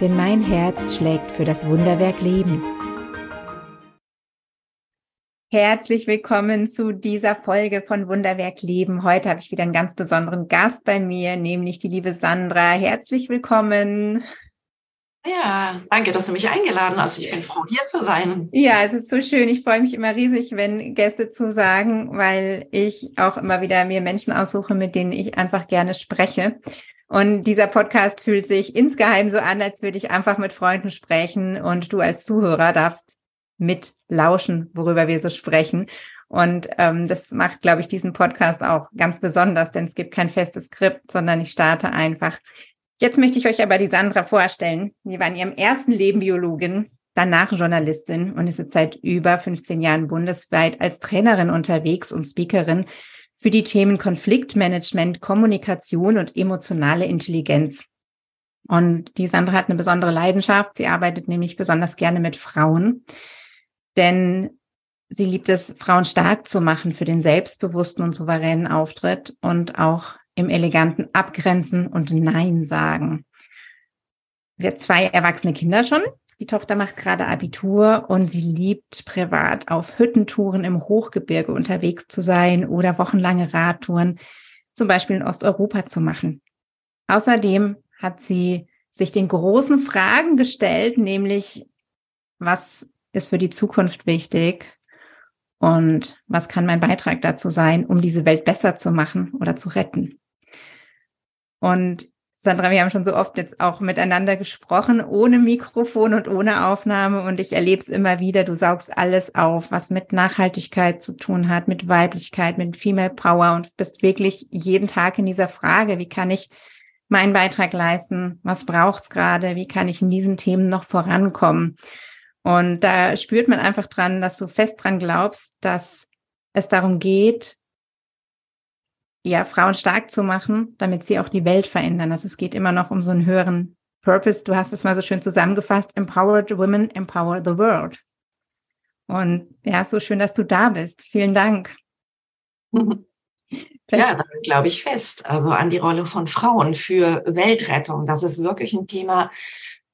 denn mein Herz schlägt für das Wunderwerk Leben. Herzlich willkommen zu dieser Folge von Wunderwerk Leben. Heute habe ich wieder einen ganz besonderen Gast bei mir, nämlich die liebe Sandra. Herzlich willkommen. Ja, danke, dass du mich eingeladen hast. Ich bin froh, hier zu sein. Ja, es ist so schön. Ich freue mich immer riesig, wenn Gäste zusagen, weil ich auch immer wieder mir Menschen aussuche, mit denen ich einfach gerne spreche. Und dieser Podcast fühlt sich insgeheim so an, als würde ich einfach mit Freunden sprechen und du als Zuhörer darfst mit lauschen, worüber wir so sprechen. Und ähm, das macht, glaube ich, diesen Podcast auch ganz besonders, denn es gibt kein festes Skript, sondern ich starte einfach. Jetzt möchte ich euch aber die Sandra vorstellen. Sie war in ihrem ersten Leben Biologin, danach Journalistin und ist jetzt seit über 15 Jahren bundesweit als Trainerin unterwegs und Speakerin für die Themen Konfliktmanagement, Kommunikation und emotionale Intelligenz. Und die Sandra hat eine besondere Leidenschaft. Sie arbeitet nämlich besonders gerne mit Frauen, denn sie liebt es, Frauen stark zu machen für den selbstbewussten und souveränen Auftritt und auch im eleganten Abgrenzen und Nein sagen. Sie hat zwei erwachsene Kinder schon die Tochter macht gerade Abitur und sie liebt privat auf Hüttentouren im Hochgebirge unterwegs zu sein oder wochenlange Radtouren, zum Beispiel in Osteuropa zu machen. Außerdem hat sie sich den großen Fragen gestellt, nämlich was ist für die Zukunft wichtig und was kann mein Beitrag dazu sein, um diese Welt besser zu machen oder zu retten. Und Sandra, wir haben schon so oft jetzt auch miteinander gesprochen, ohne Mikrofon und ohne Aufnahme. Und ich erlebe es immer wieder, du saugst alles auf, was mit Nachhaltigkeit zu tun hat, mit Weiblichkeit, mit Female Power und bist wirklich jeden Tag in dieser Frage, wie kann ich meinen Beitrag leisten? Was braucht's gerade? Wie kann ich in diesen Themen noch vorankommen? Und da spürt man einfach dran, dass du fest dran glaubst, dass es darum geht, ja, Frauen stark zu machen, damit sie auch die Welt verändern. Also es geht immer noch um so einen höheren Purpose. Du hast es mal so schön zusammengefasst. Empowered Women empower the world. Und ja, so schön, dass du da bist. Vielen Dank. Ja, glaube ich fest. Also an die Rolle von Frauen für Weltrettung. Das ist wirklich ein Thema,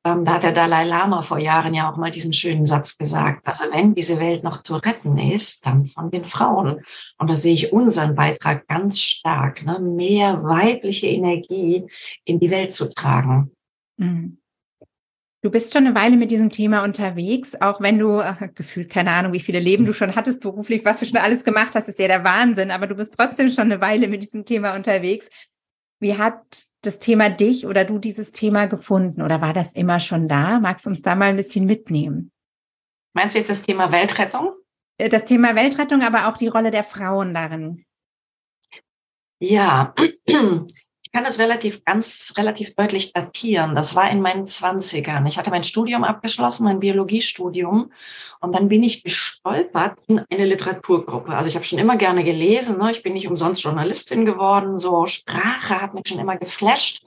ähm, da hat der Dalai Lama vor Jahren ja auch mal diesen schönen Satz gesagt. Also wenn diese Welt noch zu retten ist, dann von den Frauen. Und da sehe ich unseren Beitrag ganz stark, ne? mehr weibliche Energie in die Welt zu tragen. Mhm. Du bist schon eine Weile mit diesem Thema unterwegs, auch wenn du ach, gefühlt keine Ahnung, wie viele Leben du schon hattest beruflich, was du schon alles gemacht hast, ist ja der Wahnsinn, aber du bist trotzdem schon eine Weile mit diesem Thema unterwegs. Wie hat das Thema dich oder du dieses Thema gefunden oder war das immer schon da? Magst du uns da mal ein bisschen mitnehmen? Meinst du jetzt das Thema Weltrettung? Äh, das Thema Weltrettung, aber auch die Rolle der Frauen darin. Ja, kann das relativ, ganz relativ deutlich datieren. Das war in meinen Zwanzigern. Ich hatte mein Studium abgeschlossen, mein Biologiestudium. Und dann bin ich gestolpert in eine Literaturgruppe. Also ich habe schon immer gerne gelesen. Ne? Ich bin nicht umsonst Journalistin geworden. So Sprache hat mich schon immer geflasht.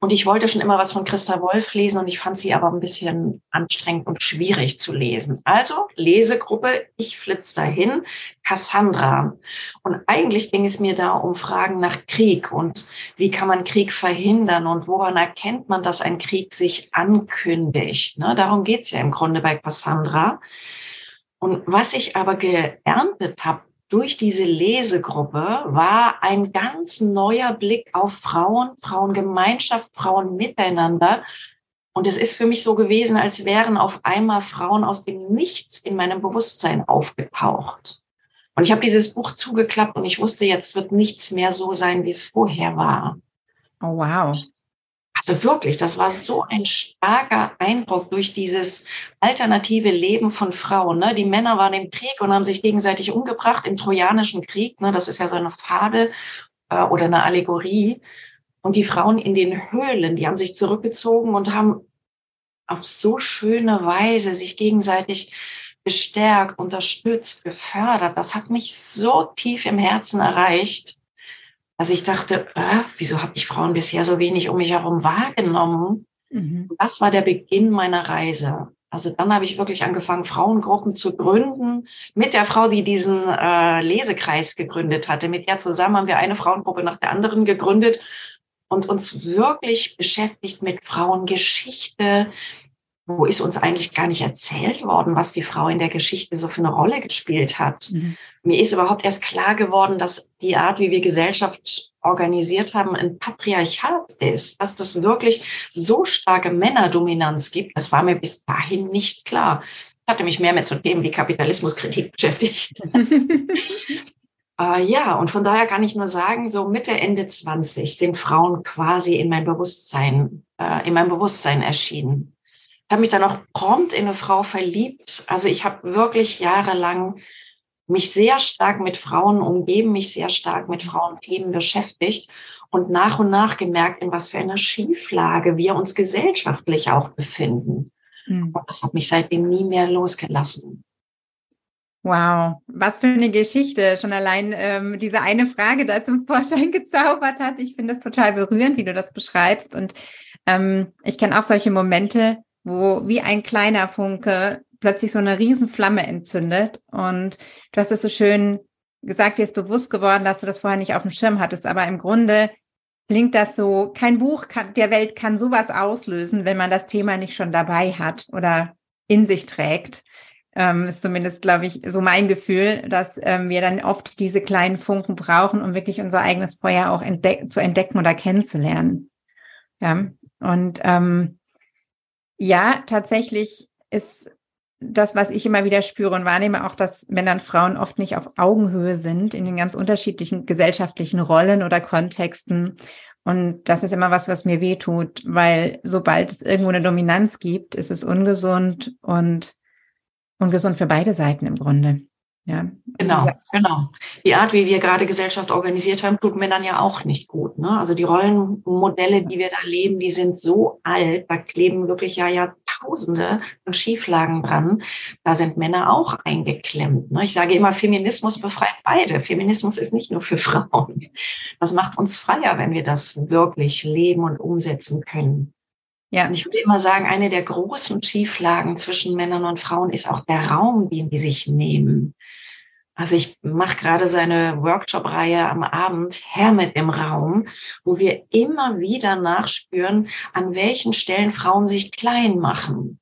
Und ich wollte schon immer was von Christa Wolf lesen und ich fand sie aber ein bisschen anstrengend und schwierig zu lesen. Also Lesegruppe, ich flitz dahin, Cassandra. Und eigentlich ging es mir da um Fragen nach Krieg und wie kann man Krieg verhindern und woran erkennt man, dass ein Krieg sich ankündigt. Ne? Darum geht's ja im Grunde bei Cassandra. Und was ich aber geerntet habe durch diese Lesegruppe war ein ganz neuer Blick auf Frauen, Frauengemeinschaft, Frauen miteinander. Und es ist für mich so gewesen, als wären auf einmal Frauen aus dem Nichts in meinem Bewusstsein aufgetaucht. Und ich habe dieses Buch zugeklappt und ich wusste, jetzt wird nichts mehr so sein, wie es vorher war. Oh, wow. Also wirklich, das war so ein starker Eindruck durch dieses alternative Leben von Frauen. Ne? Die Männer waren im Krieg und haben sich gegenseitig umgebracht im Trojanischen Krieg. Ne? Das ist ja so eine Fabel äh, oder eine Allegorie. Und die Frauen in den Höhlen, die haben sich zurückgezogen und haben auf so schöne Weise sich gegenseitig bestärkt, unterstützt, gefördert. Das hat mich so tief im Herzen erreicht, dass ich dachte, äh, wieso habe ich Frauen bisher so wenig um mich herum wahrgenommen? Mhm. Das war der Beginn meiner Reise. Also dann habe ich wirklich angefangen, Frauengruppen zu gründen. Mit der Frau, die diesen äh, Lesekreis gegründet hatte. Mit der zusammen haben wir eine Frauengruppe nach der anderen gegründet und uns wirklich beschäftigt mit Frauengeschichte. Wo ist uns eigentlich gar nicht erzählt worden, was die Frau in der Geschichte so für eine Rolle gespielt hat? Mhm. Mir ist überhaupt erst klar geworden, dass die Art, wie wir Gesellschaft organisiert haben, ein Patriarchat ist, dass das wirklich so starke Männerdominanz gibt. Das war mir bis dahin nicht klar. Ich hatte mich mehr mit so Themen wie Kapitalismuskritik beschäftigt. äh, ja, und von daher kann ich nur sagen, so Mitte, Ende 20 sind Frauen quasi in mein Bewusstsein, äh, in mein Bewusstsein erschienen. Ich habe mich dann auch prompt in eine Frau verliebt. Also ich habe wirklich jahrelang mich sehr stark mit Frauen umgeben, mich sehr stark mit Frauenthemen beschäftigt und nach und nach gemerkt, in was für einer Schieflage wir uns gesellschaftlich auch befinden. Mhm. Und das hat mich seitdem nie mehr losgelassen. Wow, was für eine Geschichte. Schon allein ähm, diese eine Frage da zum Vorschein gezaubert hat. Ich finde es total berührend, wie du das beschreibst. Und ähm, ich kenne auch solche Momente, wo wie ein kleiner Funke plötzlich so eine Riesenflamme entzündet. Und du hast es so schön gesagt, dir ist bewusst geworden, dass du das vorher nicht auf dem Schirm hattest. Aber im Grunde klingt das so, kein Buch kann, der Welt kann sowas auslösen, wenn man das Thema nicht schon dabei hat oder in sich trägt. Ähm, ist zumindest, glaube ich, so mein Gefühl, dass ähm, wir dann oft diese kleinen Funken brauchen, um wirklich unser eigenes Feuer auch entdeck zu entdecken oder kennenzulernen. Ja, und ähm, ja, tatsächlich ist das, was ich immer wieder spüre und wahrnehme, auch, dass Männer und Frauen oft nicht auf Augenhöhe sind in den ganz unterschiedlichen gesellschaftlichen Rollen oder Kontexten. Und das ist immer was, was mir weh tut, weil sobald es irgendwo eine Dominanz gibt, ist es ungesund und ungesund für beide Seiten im Grunde. Ja. Genau, genau. Die Art, wie wir gerade Gesellschaft organisiert haben, tut Männern ja auch nicht gut. Ne? Also die Rollenmodelle, die wir da leben, die sind so alt, da kleben wirklich ja Jahrtausende von Schieflagen dran. Da sind Männer auch eingeklemmt. Ne? Ich sage immer, Feminismus befreit beide. Feminismus ist nicht nur für Frauen. Das macht uns freier, wenn wir das wirklich leben und umsetzen können. Ja. Und ich würde immer sagen, eine der großen Schieflagen zwischen Männern und Frauen ist auch der Raum, den die sich nehmen. Also ich mache gerade so eine Workshop-Reihe am Abend, Herr mit dem Raum, wo wir immer wieder nachspüren, an welchen Stellen Frauen sich klein machen.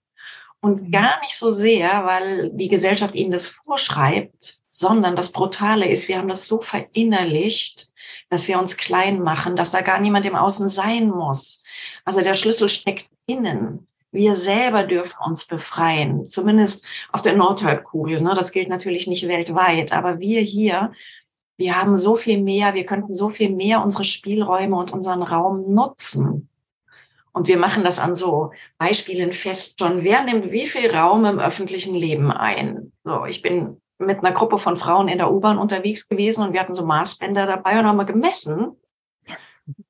Und mhm. gar nicht so sehr, weil die Gesellschaft ihnen das vorschreibt, sondern das Brutale ist, wir haben das so verinnerlicht, dass wir uns klein machen, dass da gar niemand im Außen sein muss. Also der Schlüssel steckt innen. Wir selber dürfen uns befreien, zumindest auf der Nordhalbkugel. Ne? Das gilt natürlich nicht weltweit, aber wir hier, wir haben so viel mehr, wir könnten so viel mehr unsere Spielräume und unseren Raum nutzen. Und wir machen das an so Beispielen fest schon. Wer nimmt wie viel Raum im öffentlichen Leben ein? So, ich bin mit einer Gruppe von Frauen in der U-Bahn unterwegs gewesen und wir hatten so Maßbänder dabei und haben mal gemessen,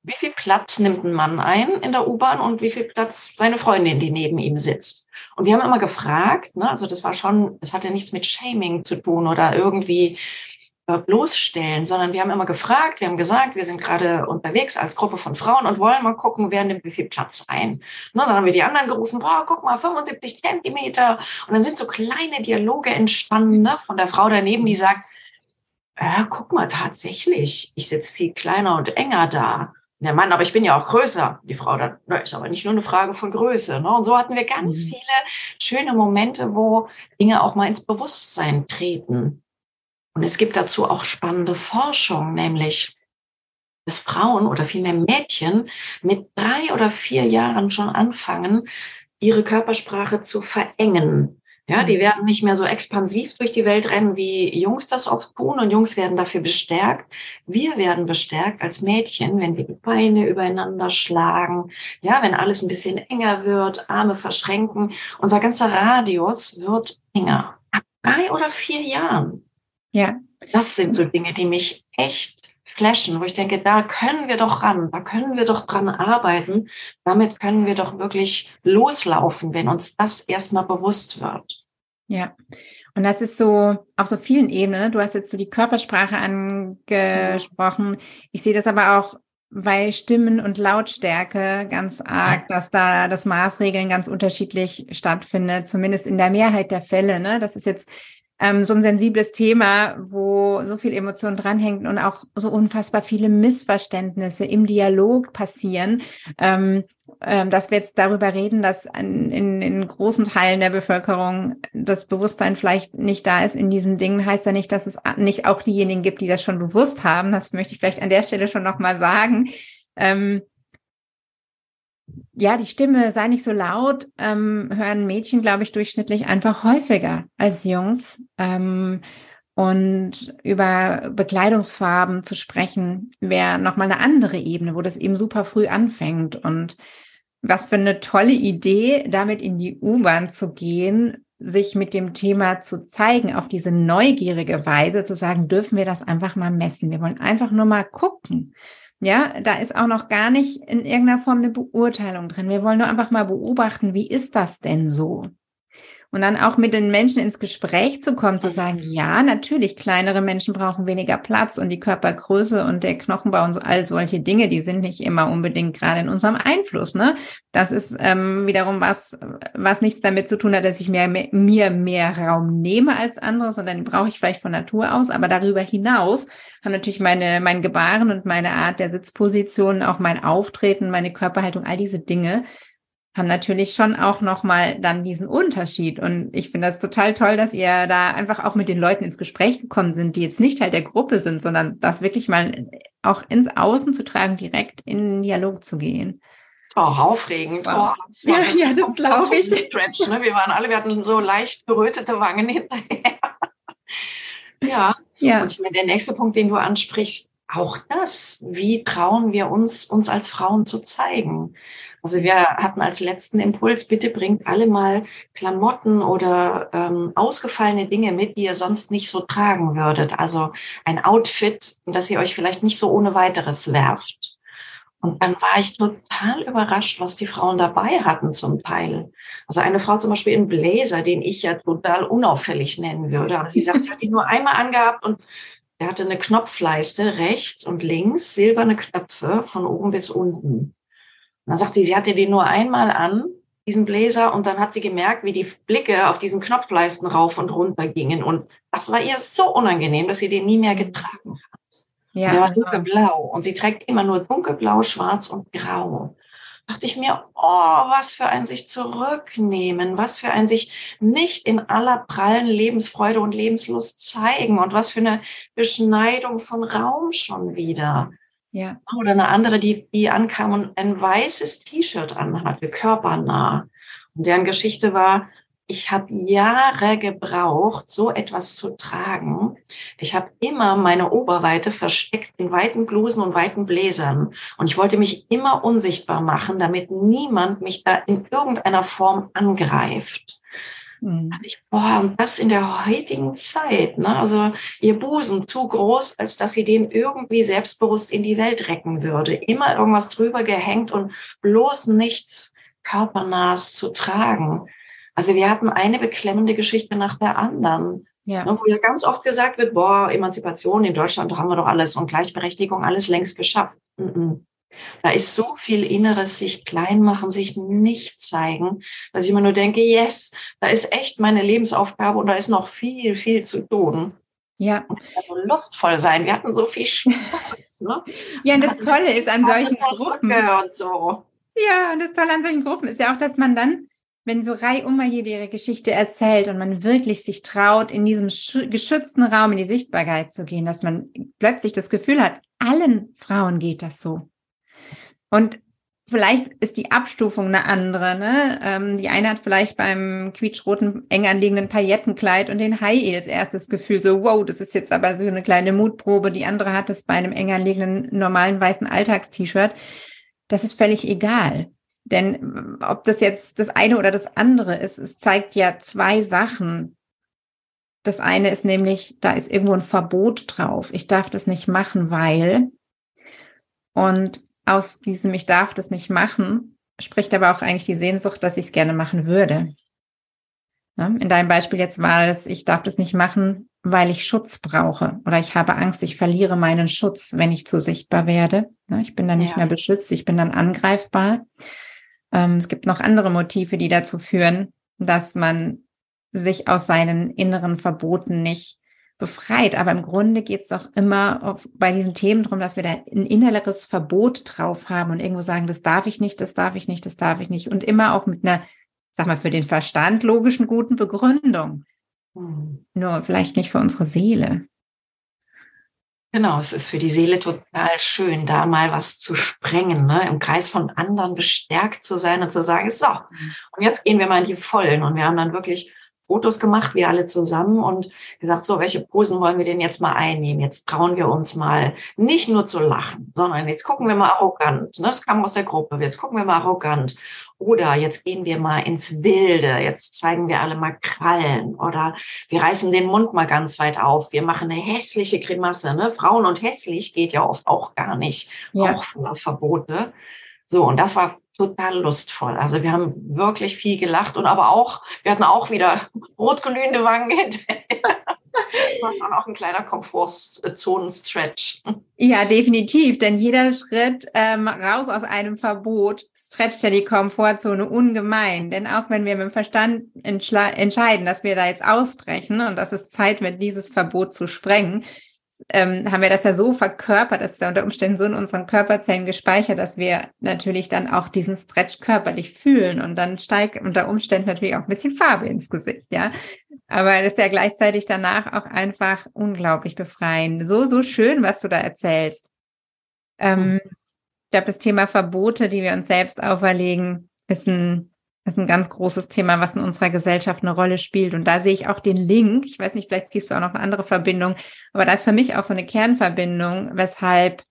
wie viel Platz nimmt ein Mann ein in der U-Bahn und wie viel Platz seine Freundin, die neben ihm sitzt. Und wir haben immer gefragt, ne, also das war schon, das hatte nichts mit Shaming zu tun oder irgendwie äh, bloßstellen, sondern wir haben immer gefragt, wir haben gesagt, wir sind gerade unterwegs als Gruppe von Frauen und wollen mal gucken, wer nimmt wie viel Platz ein. Ne, dann haben wir die anderen gerufen, boah, guck mal, 75 Zentimeter. Und dann sind so kleine Dialoge entstanden ne, von der Frau daneben, die sagt, ja, guck mal, tatsächlich, ich sitze viel kleiner und enger da. Der Mann, aber ich bin ja auch größer. Die Frau, das ist aber nicht nur eine Frage von Größe. Ne? Und so hatten wir ganz mhm. viele schöne Momente, wo Dinge auch mal ins Bewusstsein treten. Und es gibt dazu auch spannende Forschung, nämlich, dass Frauen oder vielmehr Mädchen mit drei oder vier Jahren schon anfangen, ihre Körpersprache zu verengen. Ja, die mhm. werden nicht mehr so expansiv durch die Welt rennen, wie Jungs das oft tun und Jungs werden dafür bestärkt. Wir werden bestärkt als Mädchen, wenn wir die Beine übereinander schlagen, ja, wenn alles ein bisschen enger wird, Arme verschränken. Unser ganzer Radius wird enger. Ab drei oder vier Jahren. Ja. Das sind so Dinge, die mich echt flashen, wo ich denke, da können wir doch ran, da können wir doch dran arbeiten, damit können wir doch wirklich loslaufen, wenn uns das erstmal bewusst wird. Ja. Und das ist so auf so vielen Ebenen. Ne? Du hast jetzt so die Körpersprache angesprochen. Ich sehe das aber auch bei Stimmen und Lautstärke ganz arg, dass da das Maßregeln ganz unterschiedlich stattfindet, zumindest in der Mehrheit der Fälle. Ne? Das ist jetzt ähm, so ein sensibles Thema, wo so viel Emotion dranhängt und auch so unfassbar viele Missverständnisse im Dialog passieren, ähm, ähm, dass wir jetzt darüber reden, dass in, in, in großen Teilen der Bevölkerung das Bewusstsein vielleicht nicht da ist in diesen Dingen, heißt ja nicht, dass es nicht auch diejenigen gibt, die das schon bewusst haben. Das möchte ich vielleicht an der Stelle schon nochmal sagen. Ähm, ja, die Stimme sei nicht so laut, ähm, hören Mädchen, glaube ich, durchschnittlich einfach häufiger als Jungs. Ähm, und über Bekleidungsfarben zu sprechen, wäre nochmal eine andere Ebene, wo das eben super früh anfängt. Und was für eine tolle Idee, damit in die U-Bahn zu gehen, sich mit dem Thema zu zeigen, auf diese neugierige Weise zu sagen, dürfen wir das einfach mal messen. Wir wollen einfach nur mal gucken. Ja, da ist auch noch gar nicht in irgendeiner Form eine Beurteilung drin. Wir wollen nur einfach mal beobachten, wie ist das denn so? Und dann auch mit den Menschen ins Gespräch zu kommen, zu sagen, ja, natürlich, kleinere Menschen brauchen weniger Platz und die Körpergröße und der Knochenbau und so, all solche Dinge, die sind nicht immer unbedingt gerade in unserem Einfluss. Ne? Das ist ähm, wiederum was, was nichts damit zu tun hat, dass ich mir, mir mehr Raum nehme als andere, sondern den brauche ich vielleicht von Natur aus. Aber darüber hinaus haben natürlich meine, mein Gebaren und meine Art der Sitzposition, auch mein Auftreten, meine Körperhaltung, all diese Dinge haben natürlich schon auch nochmal dann diesen Unterschied. Und ich finde das total toll, dass ihr da einfach auch mit den Leuten ins Gespräch gekommen sind, die jetzt nicht Teil der Gruppe sind, sondern das wirklich mal auch ins Außen zu tragen, direkt in den Dialog zu gehen. Auch aufregend. Wow. Oh, das ja, ja, das glaube ich. Stretch, ne? Wir waren alle, wir hatten so leicht gerötete Wangen hinterher. ja. ja. Und ich meine, der nächste Punkt, den du ansprichst, auch das. Wie trauen wir uns, uns als Frauen zu zeigen? Also wir hatten als letzten Impuls, bitte bringt alle mal Klamotten oder ähm, ausgefallene Dinge mit, die ihr sonst nicht so tragen würdet. Also ein Outfit, das ihr euch vielleicht nicht so ohne weiteres werft. Und dann war ich total überrascht, was die Frauen dabei hatten zum Teil. Also eine Frau zum Beispiel im Blazer, den ich ja total unauffällig nennen würde. Aber sie sagt, sie hat ihn nur einmal angehabt und er hatte eine Knopfleiste rechts und links, silberne Knöpfe von oben bis unten. Und dann sagt sie, sie hatte den nur einmal an, diesen Bläser, und dann hat sie gemerkt, wie die Blicke auf diesen Knopfleisten rauf und runter gingen. Und das war ihr so unangenehm, dass sie den nie mehr getragen hat. Ja. Der war dunkelblau und sie trägt immer nur dunkelblau, schwarz und grau. Da dachte ich mir, oh, was für ein sich zurücknehmen, was für ein sich nicht in aller prallen Lebensfreude und Lebenslust zeigen und was für eine Beschneidung von Raum schon wieder. Ja. Oder eine andere, die, die ankam und ein weißes T-Shirt anhatte, körpernah. Und deren Geschichte war, ich habe Jahre gebraucht, so etwas zu tragen. Ich habe immer meine Oberweite versteckt in weiten Blusen und weiten Bläsern. Und ich wollte mich immer unsichtbar machen, damit niemand mich da in irgendeiner Form angreift. Mhm. Ich, boah, und das in der heutigen Zeit, ne? Also ihr Busen zu groß, als dass sie den irgendwie selbstbewusst in die Welt recken würde. Immer irgendwas drüber gehängt und bloß nichts körpernahes zu tragen. Also wir hatten eine beklemmende Geschichte nach der anderen. Ja. Ne, wo ja ganz oft gesagt wird, boah, Emanzipation in Deutschland haben wir doch alles und Gleichberechtigung alles längst geschafft. Mm -mm. Da ist so viel Inneres, sich klein machen, sich nicht zeigen, dass ich immer nur denke, yes, da ist echt meine Lebensaufgabe und da ist noch viel, viel zu tun. Ja. Und es so lustvoll sein. Wir hatten so viel Spaß. Ne? ja, und das Tolle ist an solchen Gruppen. Und so. Ja, und das Tolle an solchen Gruppen ist ja auch, dass man dann, wenn so reihum mal jede ihre Geschichte erzählt und man wirklich sich traut, in diesem geschützten Raum in die Sichtbarkeit zu gehen, dass man plötzlich das Gefühl hat, allen Frauen geht das so. Und vielleicht ist die Abstufung eine andere. Ne? Ähm, die eine hat vielleicht beim quietschroten, eng anliegenden Paillettenkleid und den High Heels erstes Gefühl so, wow, das ist jetzt aber so eine kleine Mutprobe. Die andere hat es bei einem eng anliegenden, normalen weißen Alltagst-T-Shirt. Das ist völlig egal. Denn ob das jetzt das eine oder das andere ist, es zeigt ja zwei Sachen. Das eine ist nämlich, da ist irgendwo ein Verbot drauf. Ich darf das nicht machen, weil. Und aus diesem Ich darf das nicht machen, spricht aber auch eigentlich die Sehnsucht, dass ich es gerne machen würde. In deinem Beispiel jetzt war es, ich darf das nicht machen, weil ich Schutz brauche oder ich habe Angst, ich verliere meinen Schutz, wenn ich zu sichtbar werde. Ich bin dann nicht ja. mehr beschützt, ich bin dann angreifbar. Ähm, es gibt noch andere Motive, die dazu führen, dass man sich aus seinen inneren Verboten nicht befreit. Aber im Grunde geht es doch immer auf, bei diesen Themen darum, dass wir da ein inneres Verbot drauf haben und irgendwo sagen, das darf ich nicht, das darf ich nicht, das darf ich nicht. Und immer auch mit einer sag mal, für den Verstand logischen guten Begründung. Hm. Nur vielleicht nicht für unsere Seele. Genau, es ist für die Seele total schön, da mal was zu sprengen, ne? im Kreis von anderen bestärkt zu sein und zu sagen, so, hm. und jetzt gehen wir mal in die Vollen. Und wir haben dann wirklich Fotos gemacht, wir alle zusammen und gesagt, so, welche Posen wollen wir denn jetzt mal einnehmen? Jetzt trauen wir uns mal nicht nur zu lachen, sondern jetzt gucken wir mal arrogant. Ne? Das kam aus der Gruppe. Jetzt gucken wir mal arrogant. Oder jetzt gehen wir mal ins Wilde. Jetzt zeigen wir alle mal Krallen. Oder wir reißen den Mund mal ganz weit auf. Wir machen eine hässliche Grimasse. Ne? Frauen und hässlich geht ja oft auch gar nicht. Ja. Auch voller Verbote. So, und das war total lustvoll. Also wir haben wirklich viel gelacht und aber auch, wir hatten auch wieder rotglühende Wangen hinterher. Das war schon auch ein kleiner Komfortzonen-Stretch. Ja, definitiv, denn jeder Schritt ähm, raus aus einem Verbot stretcht ja die Komfortzone ungemein. Denn auch wenn wir mit dem Verstand entscheiden, dass wir da jetzt ausbrechen und dass es Zeit wird, dieses Verbot zu sprengen, ähm, haben wir das ja so verkörpert, das ist ja unter Umständen so in unseren Körperzellen gespeichert, dass wir natürlich dann auch diesen Stretch körperlich fühlen und dann steigt unter Umständen natürlich auch ein bisschen Farbe ins Gesicht, ja. Aber das ist ja gleichzeitig danach auch einfach unglaublich befreiend. So, so schön, was du da erzählst. Ähm, ich glaube, das Thema Verbote, die wir uns selbst auferlegen, ist ein ist ein ganz großes Thema, was in unserer Gesellschaft eine Rolle spielt. Und da sehe ich auch den Link. Ich weiß nicht, vielleicht siehst du auch noch eine andere Verbindung, aber da ist für mich auch so eine Kernverbindung, weshalb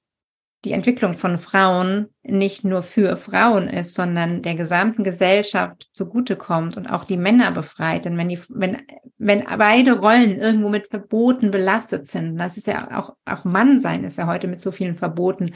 die Entwicklung von Frauen nicht nur für Frauen ist, sondern der gesamten Gesellschaft zugutekommt und auch die Männer befreit. Denn wenn die, wenn, wenn beide Rollen irgendwo mit Verboten belastet sind, das ist ja auch, auch Mann sein ist ja heute mit so vielen Verboten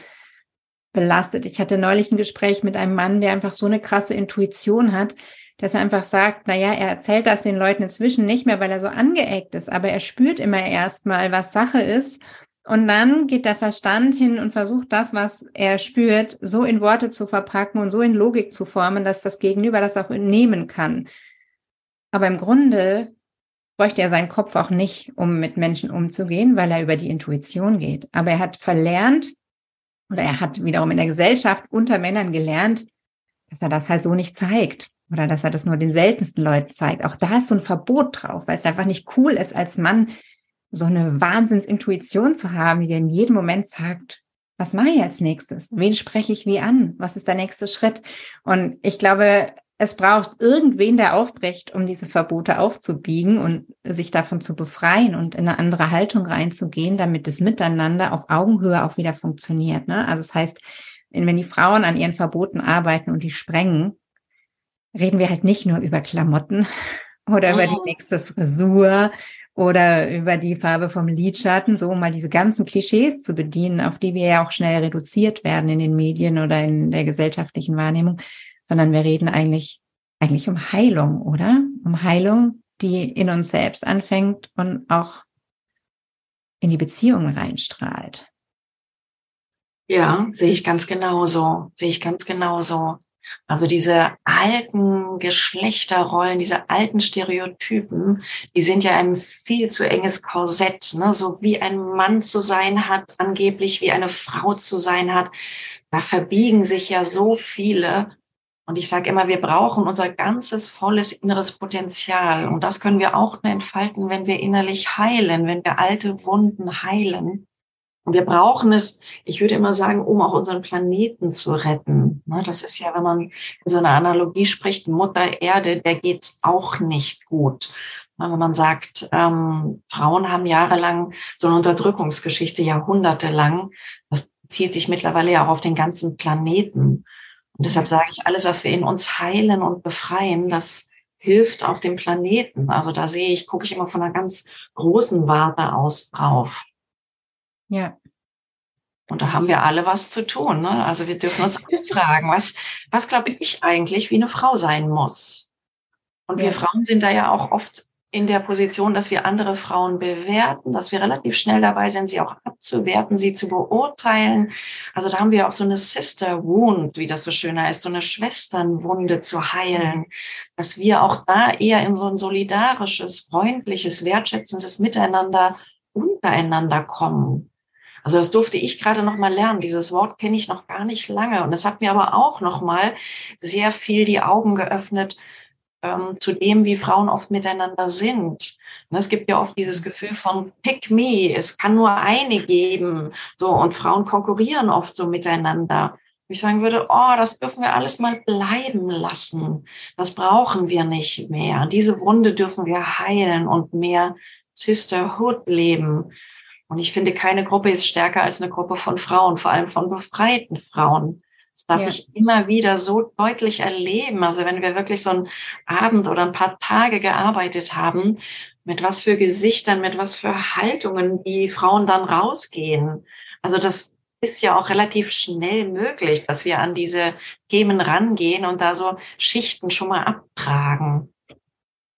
belastet. Ich hatte neulich ein Gespräch mit einem Mann, der einfach so eine krasse Intuition hat, dass er einfach sagt, na ja, er erzählt das den Leuten inzwischen nicht mehr, weil er so angeeckt ist, aber er spürt immer erstmal, was Sache ist. Und dann geht der Verstand hin und versucht das, was er spürt, so in Worte zu verpacken und so in Logik zu formen, dass das Gegenüber das auch nehmen kann. Aber im Grunde bräuchte er seinen Kopf auch nicht, um mit Menschen umzugehen, weil er über die Intuition geht. Aber er hat verlernt, oder er hat wiederum in der Gesellschaft unter Männern gelernt, dass er das halt so nicht zeigt oder dass er das nur den seltensten Leuten zeigt. Auch da ist so ein Verbot drauf, weil es einfach nicht cool ist, als Mann so eine Wahnsinnsintuition zu haben, die in jedem Moment sagt, was mache ich als nächstes? Wen spreche ich wie an? Was ist der nächste Schritt? Und ich glaube, es braucht irgendwen, der aufbricht, um diese Verbote aufzubiegen und sich davon zu befreien und in eine andere Haltung reinzugehen, damit das Miteinander auf Augenhöhe auch wieder funktioniert. Ne? Also das heißt, wenn die Frauen an ihren Verboten arbeiten und die sprengen, reden wir halt nicht nur über Klamotten oder über die mhm. nächste Frisur oder über die Farbe vom Lidschatten, so um mal diese ganzen Klischees zu bedienen, auf die wir ja auch schnell reduziert werden in den Medien oder in der gesellschaftlichen Wahrnehmung, sondern wir reden eigentlich, eigentlich um Heilung, oder? Um Heilung, die in uns selbst anfängt und auch in die Beziehung reinstrahlt. Ja, sehe ich ganz genauso, sehe ich ganz genauso. Also diese alten Geschlechterrollen, diese alten Stereotypen, die sind ja ein viel zu enges Korsett, ne? so wie ein Mann zu sein hat, angeblich wie eine Frau zu sein hat. Da verbiegen sich ja so viele und ich sage immer, wir brauchen unser ganzes volles inneres Potenzial. Und das können wir auch nur entfalten, wenn wir innerlich heilen, wenn wir alte Wunden heilen. Und wir brauchen es, ich würde immer sagen, um auch unseren Planeten zu retten. Ne, das ist ja, wenn man in so einer Analogie spricht, Mutter Erde, der geht's auch nicht gut. Ne, wenn man sagt, ähm, Frauen haben jahrelang so eine Unterdrückungsgeschichte, jahrhundertelang, das zieht sich mittlerweile ja auch auf den ganzen Planeten. Und deshalb sage ich, alles, was wir in uns heilen und befreien, das hilft auch dem Planeten. Also da sehe ich, gucke ich immer von einer ganz großen Warte aus drauf. Ja. Und da haben wir alle was zu tun. Ne? Also wir dürfen uns fragen, was, was glaube ich eigentlich, wie eine Frau sein muss. Und wir Frauen sind da ja auch oft in der Position, dass wir andere Frauen bewerten, dass wir relativ schnell dabei sind, sie auch abzuwerten, sie zu beurteilen. Also da haben wir auch so eine Sister Wound, wie das so schön heißt, so eine Schwesternwunde zu heilen, dass wir auch da eher in so ein solidarisches, freundliches, wertschätzendes Miteinander untereinander kommen. Also das durfte ich gerade noch mal lernen. Dieses Wort kenne ich noch gar nicht lange und es hat mir aber auch noch mal sehr viel die Augen geöffnet ähm, zu dem, wie Frauen oft miteinander sind. Ne, es gibt ja oft dieses Gefühl von Pick me, es kann nur eine geben. So, und Frauen konkurrieren oft so miteinander. Ich sagen würde, oh, das dürfen wir alles mal bleiben lassen. Das brauchen wir nicht mehr. Diese Wunde dürfen wir heilen und mehr Sisterhood leben. Und ich finde, keine Gruppe ist stärker als eine Gruppe von Frauen, vor allem von befreiten Frauen. Das darf ja. ich immer wieder so deutlich erleben. Also wenn wir wirklich so einen Abend oder ein paar Tage gearbeitet haben, mit was für Gesichtern, mit was für Haltungen die Frauen dann rausgehen. Also das ist ja auch relativ schnell möglich, dass wir an diese Themen rangehen und da so Schichten schon mal abtragen.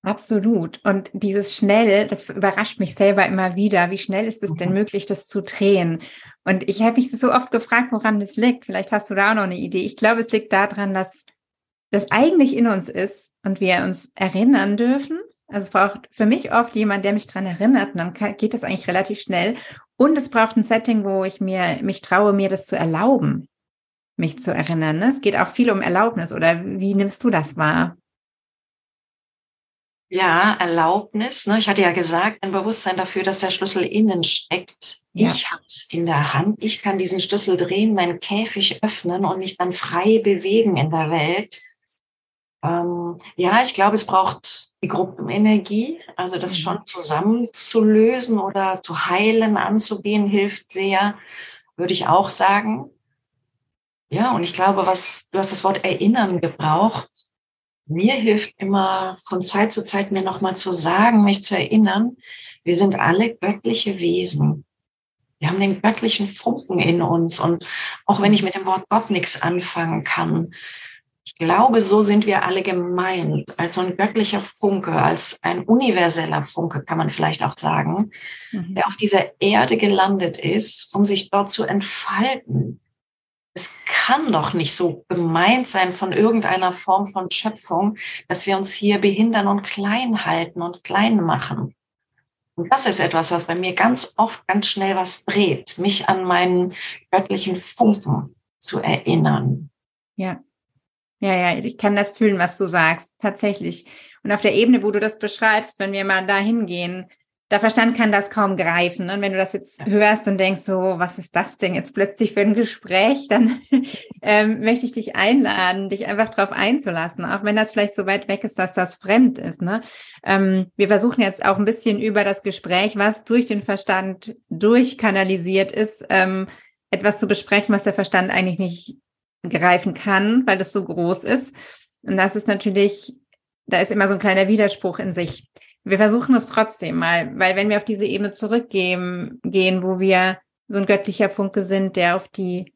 Absolut. Und dieses schnell, das überrascht mich selber immer wieder. Wie schnell ist es denn mhm. möglich, das zu drehen? Und ich habe mich so oft gefragt, woran das liegt. Vielleicht hast du da auch noch eine Idee. Ich glaube, es liegt daran, dass das eigentlich in uns ist und wir uns erinnern dürfen. Also es braucht für mich oft jemand, der mich dran erinnert und dann geht das eigentlich relativ schnell. Und es braucht ein Setting, wo ich mir mich traue, mir das zu erlauben, mich zu erinnern. Ne? Es geht auch viel um Erlaubnis. Oder wie nimmst du das wahr? Ja, Erlaubnis. Ne? Ich hatte ja gesagt, ein Bewusstsein dafür, dass der Schlüssel innen steckt. Ja. Ich habe es in der Hand. Ich kann diesen Schlüssel drehen, meinen Käfig öffnen und mich dann frei bewegen in der Welt. Ähm, ja, ich glaube, es braucht die Gruppenenergie. Also das mhm. schon zusammenzulösen oder zu heilen, anzugehen, hilft sehr, würde ich auch sagen. Ja, und ich glaube, was, du hast das Wort erinnern gebraucht mir hilft immer von Zeit zu Zeit mir nochmal zu sagen, mich zu erinnern, wir sind alle göttliche Wesen. Wir haben den göttlichen Funken in uns. Und auch wenn ich mit dem Wort Gott nichts anfangen kann, ich glaube, so sind wir alle gemeint, als so ein göttlicher Funke, als ein universeller Funke, kann man vielleicht auch sagen, mhm. der auf dieser Erde gelandet ist, um sich dort zu entfalten, es kann doch nicht so gemeint sein von irgendeiner Form von Schöpfung, dass wir uns hier behindern und klein halten und klein machen. Und das ist etwas, was bei mir ganz oft ganz schnell was dreht, mich an meinen göttlichen Funken zu erinnern. Ja. Ja, ja, ich kann das fühlen, was du sagst, tatsächlich. Und auf der Ebene, wo du das beschreibst, wenn wir mal da hingehen, der Verstand kann das kaum greifen. Und wenn du das jetzt hörst und denkst, so, was ist das denn jetzt plötzlich für ein Gespräch, dann ähm, möchte ich dich einladen, dich einfach darauf einzulassen, auch wenn das vielleicht so weit weg ist, dass das fremd ist. Ne? Ähm, wir versuchen jetzt auch ein bisschen über das Gespräch, was durch den Verstand durchkanalisiert ist, ähm, etwas zu besprechen, was der Verstand eigentlich nicht greifen kann, weil es so groß ist. Und das ist natürlich, da ist immer so ein kleiner Widerspruch in sich wir versuchen es trotzdem mal, weil wenn wir auf diese Ebene zurückgehen, gehen, wo wir so ein göttlicher Funke sind, der auf die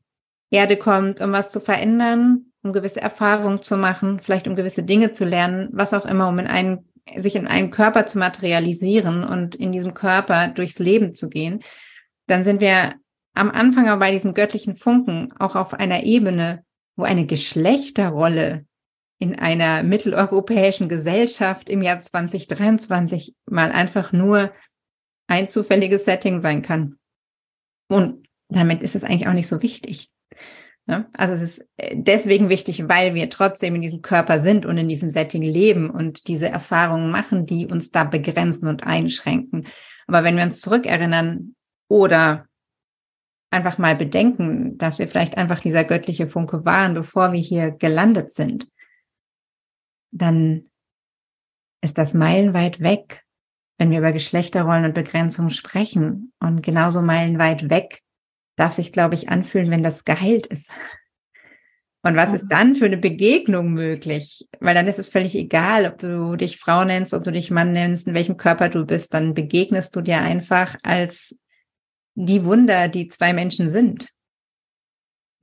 Erde kommt, um was zu verändern, um gewisse Erfahrungen zu machen, vielleicht um gewisse Dinge zu lernen, was auch immer, um in einen, sich in einen Körper zu materialisieren und in diesem Körper durchs Leben zu gehen, dann sind wir am Anfang aber bei diesem göttlichen Funken auch auf einer Ebene, wo eine Geschlechterrolle in einer mitteleuropäischen Gesellschaft im Jahr 2023 mal einfach nur ein zufälliges Setting sein kann. Und damit ist es eigentlich auch nicht so wichtig. Ne? Also es ist äh, deswegen wichtig, weil wir trotzdem in diesem Körper sind und in diesem Setting leben und diese Erfahrungen machen, die uns da begrenzen und einschränken. Aber wenn wir uns zurückerinnern oder einfach mal bedenken, dass wir vielleicht einfach dieser göttliche Funke waren, bevor wir hier gelandet sind, dann ist das meilenweit weg, wenn wir über Geschlechterrollen und Begrenzung sprechen. Und genauso meilenweit weg darf sich, glaube ich, anfühlen, wenn das geheilt ist. Und was ist dann für eine Begegnung möglich? Weil dann ist es völlig egal, ob du dich Frau nennst, ob du dich Mann nennst, in welchem Körper du bist, dann begegnest du dir einfach als die Wunder, die zwei Menschen sind.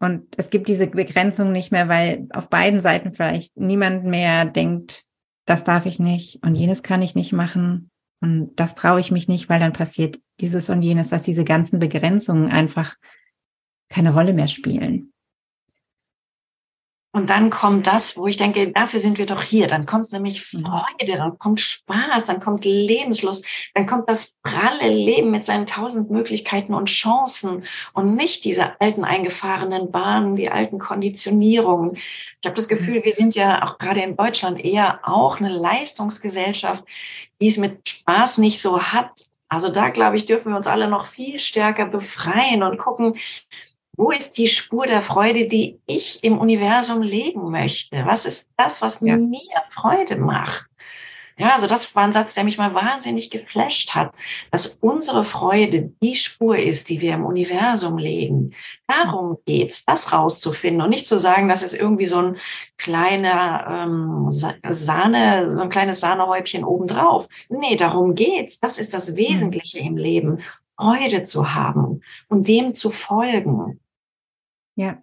Und es gibt diese Begrenzung nicht mehr, weil auf beiden Seiten vielleicht niemand mehr denkt, das darf ich nicht und jenes kann ich nicht machen und das traue ich mich nicht, weil dann passiert dieses und jenes, dass diese ganzen Begrenzungen einfach keine Rolle mehr spielen. Und dann kommt das, wo ich denke, dafür sind wir doch hier. Dann kommt nämlich mhm. Freude, dann kommt Spaß, dann kommt Lebenslust, dann kommt das pralle Leben mit seinen tausend Möglichkeiten und Chancen und nicht diese alten eingefahrenen Bahnen, die alten Konditionierungen. Ich habe das mhm. Gefühl, wir sind ja auch gerade in Deutschland eher auch eine Leistungsgesellschaft, die es mit Spaß nicht so hat. Also da, glaube ich, dürfen wir uns alle noch viel stärker befreien und gucken, wo ist die Spur der Freude, die ich im Universum legen möchte? Was ist das, was ja. mir Freude macht? Ja, also das war ein Satz, der mich mal wahnsinnig geflasht hat, dass unsere Freude die Spur ist, die wir im Universum legen. Darum geht's, das rauszufinden und nicht zu sagen, das ist irgendwie so ein kleiner ähm, Sahne, so ein kleines Sahnehäubchen obendrauf. Nee, darum geht's. Das ist das hm. Wesentliche im Leben. Freude zu haben und dem zu folgen. Ja.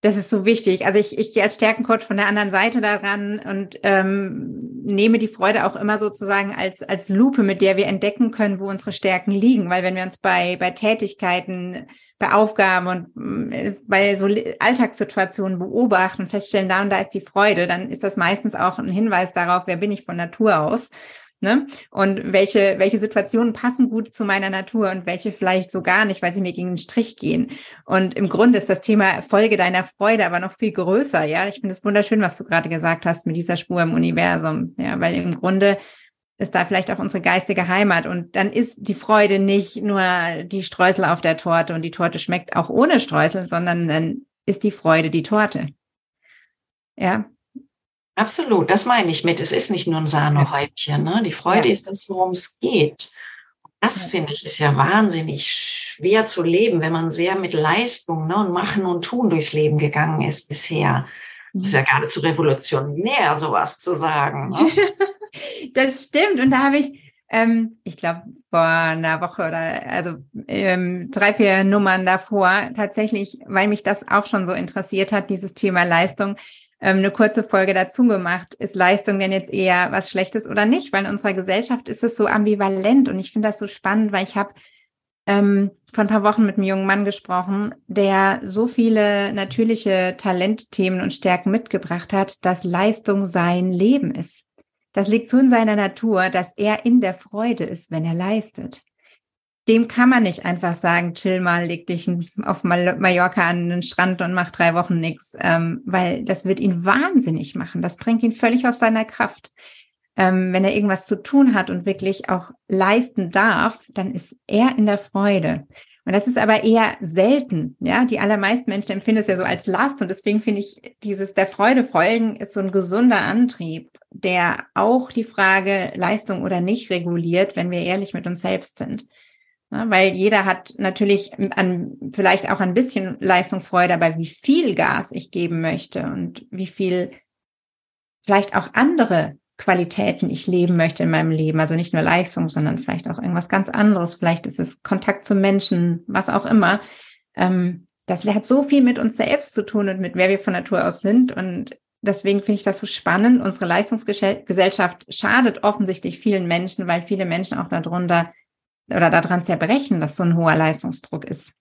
Das ist so wichtig. Also ich, ich gehe als Stärkencoach von der anderen Seite daran und ähm, nehme die Freude auch immer sozusagen als, als Lupe, mit der wir entdecken können, wo unsere Stärken liegen. Weil wenn wir uns bei, bei Tätigkeiten, bei Aufgaben und äh, bei so Alltagssituationen beobachten und feststellen, da und da ist die Freude, dann ist das meistens auch ein Hinweis darauf, wer bin ich von Natur aus Ne? Und welche, welche Situationen passen gut zu meiner Natur und welche vielleicht so gar nicht, weil sie mir gegen den Strich gehen. Und im Grunde ist das Thema Folge deiner Freude aber noch viel größer. Ja, ich finde es wunderschön, was du gerade gesagt hast mit dieser Spur im Universum. Ja, weil im Grunde ist da vielleicht auch unsere geistige Heimat. Und dann ist die Freude nicht nur die Streusel auf der Torte und die Torte schmeckt auch ohne Streusel, sondern dann ist die Freude die Torte. Ja, Absolut, das meine ich mit. Es ist nicht nur ein Sahnehäubchen. Ne? Die Freude ja. ist das, worum es geht. Das ja. finde ich ist ja wahnsinnig schwer zu leben, wenn man sehr mit Leistung ne, und Machen und Tun durchs Leben gegangen ist bisher. Das ist ja mhm. geradezu revolutionär, sowas zu sagen. Ne? das stimmt. Und da habe ich, ähm, ich glaube, vor einer Woche oder also ähm, drei, vier Nummern davor, tatsächlich, weil mich das auch schon so interessiert hat, dieses Thema Leistung, ähm, eine kurze Folge dazu gemacht. Ist Leistung denn jetzt eher was Schlechtes oder nicht? Weil in unserer Gesellschaft ist es so ambivalent und ich finde das so spannend, weil ich habe ähm, vor ein paar Wochen mit einem jungen Mann gesprochen, der so viele natürliche Talentthemen und Stärken mitgebracht hat, dass Leistung sein Leben ist. Das liegt so in seiner Natur, dass er in der Freude ist, wenn er leistet dem kann man nicht einfach sagen, chill mal, leg dich auf Mallorca an den Strand und mach drei Wochen nichts, ähm, weil das wird ihn wahnsinnig machen. Das bringt ihn völlig aus seiner Kraft. Ähm, wenn er irgendwas zu tun hat und wirklich auch leisten darf, dann ist er in der Freude. Und das ist aber eher selten. Ja, die allermeisten Menschen empfinden es ja so als Last. Und deswegen finde ich, dieses der Freude folgen ist so ein gesunder Antrieb, der auch die Frage Leistung oder nicht reguliert, wenn wir ehrlich mit uns selbst sind. Ne, weil jeder hat natürlich an, vielleicht auch ein bisschen Leistung Freude, aber wie viel Gas ich geben möchte und wie viel vielleicht auch andere Qualitäten ich leben möchte in meinem Leben. Also nicht nur Leistung, sondern vielleicht auch irgendwas ganz anderes. Vielleicht ist es Kontakt zu Menschen, was auch immer. Ähm, das hat so viel mit uns selbst zu tun und mit wer wir von Natur aus sind. Und deswegen finde ich das so spannend. Unsere Leistungsgesellschaft schadet offensichtlich vielen Menschen, weil viele Menschen auch darunter oder daran zerbrechen, dass so ein hoher Leistungsdruck ist.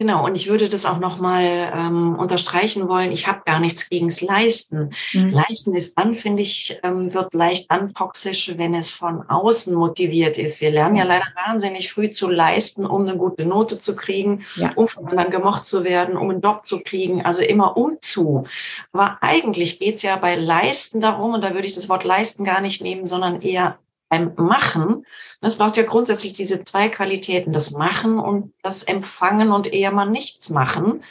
Genau, und ich würde das auch nochmal ähm, unterstreichen wollen. Ich habe gar nichts gegens Leisten. Mhm. Leisten ist dann, finde ich, ähm, wird leicht dann toxisch, wenn es von außen motiviert ist. Wir lernen ja leider wahnsinnig früh zu leisten, um eine gute Note zu kriegen, ja. um von anderen gemocht zu werden, um einen Job zu kriegen, also immer umzu. Aber eigentlich geht's ja bei Leisten darum, und da würde ich das Wort leisten gar nicht nehmen, sondern eher beim Machen, es braucht ja grundsätzlich diese zwei Qualitäten, das Machen und das Empfangen und eher mal nichts machen.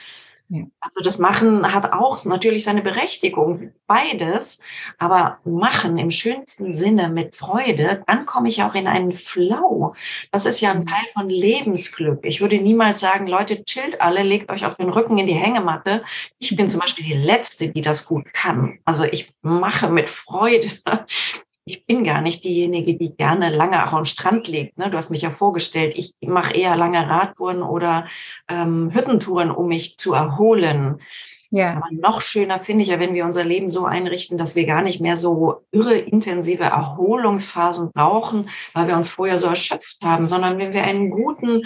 Ja. Also das Machen hat auch natürlich seine Berechtigung, beides, aber Machen im schönsten Sinne mit Freude, dann komme ich auch in einen Flow. Das ist ja ein mhm. Teil von Lebensglück. Ich würde niemals sagen, Leute, chillt alle, legt euch auf den Rücken in die Hängematte. Ich bin zum Beispiel die Letzte, die das gut kann. Also ich mache mit Freude ich bin gar nicht diejenige, die gerne lange auch am Strand liegt. Ne? Du hast mich ja vorgestellt, ich mache eher lange Radtouren oder ähm, Hüttentouren, um mich zu erholen. Ja. Aber noch schöner finde ich ja, wenn wir unser Leben so einrichten, dass wir gar nicht mehr so irre intensive Erholungsphasen brauchen, weil wir uns vorher so erschöpft haben, sondern wenn wir einen guten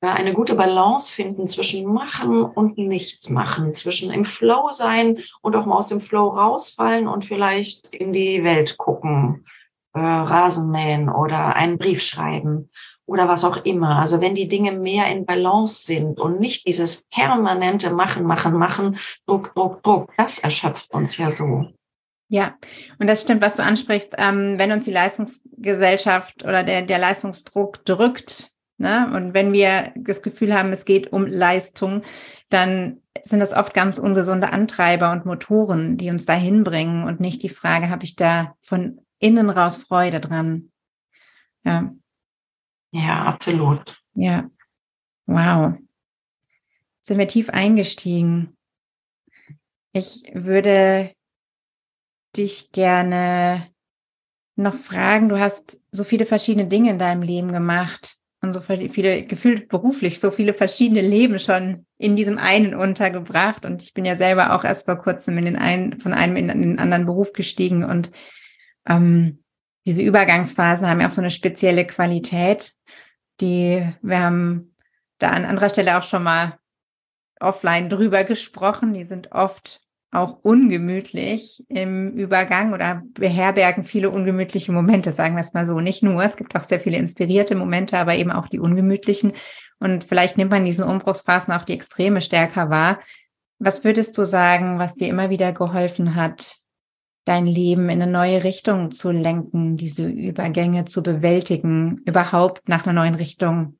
eine gute Balance finden zwischen machen und nichts machen, zwischen im Flow sein und auch mal aus dem Flow rausfallen und vielleicht in die Welt gucken, äh, Rasen mähen oder einen Brief schreiben oder was auch immer. Also wenn die Dinge mehr in Balance sind und nicht dieses permanente Machen, Machen, Machen, Druck, Druck, Druck, das erschöpft uns ja so. Ja, und das stimmt, was du ansprichst. Ähm, wenn uns die Leistungsgesellschaft oder der, der Leistungsdruck drückt, Ne? Und wenn wir das Gefühl haben, es geht um Leistung, dann sind das oft ganz ungesunde Antreiber und Motoren, die uns dahin bringen und nicht die Frage, habe ich da von innen raus Freude dran? Ja. Ja, absolut. Ja. Wow. Sind wir tief eingestiegen. Ich würde dich gerne noch fragen, du hast so viele verschiedene Dinge in deinem Leben gemacht und so viele, gefühlt beruflich, so viele verschiedene Leben schon in diesem einen untergebracht. Und ich bin ja selber auch erst vor kurzem in den einen, von einem in den anderen Beruf gestiegen. Und ähm, diese Übergangsphasen haben ja auch so eine spezielle Qualität, die wir haben da an anderer Stelle auch schon mal offline drüber gesprochen. Die sind oft auch ungemütlich im Übergang oder beherbergen viele ungemütliche Momente, sagen wir es mal so. Nicht nur, es gibt auch sehr viele inspirierte Momente, aber eben auch die ungemütlichen. Und vielleicht nimmt man diesen Umbruchsphasen auch die Extreme stärker wahr. Was würdest du sagen, was dir immer wieder geholfen hat, dein Leben in eine neue Richtung zu lenken, diese Übergänge zu bewältigen, überhaupt nach einer neuen Richtung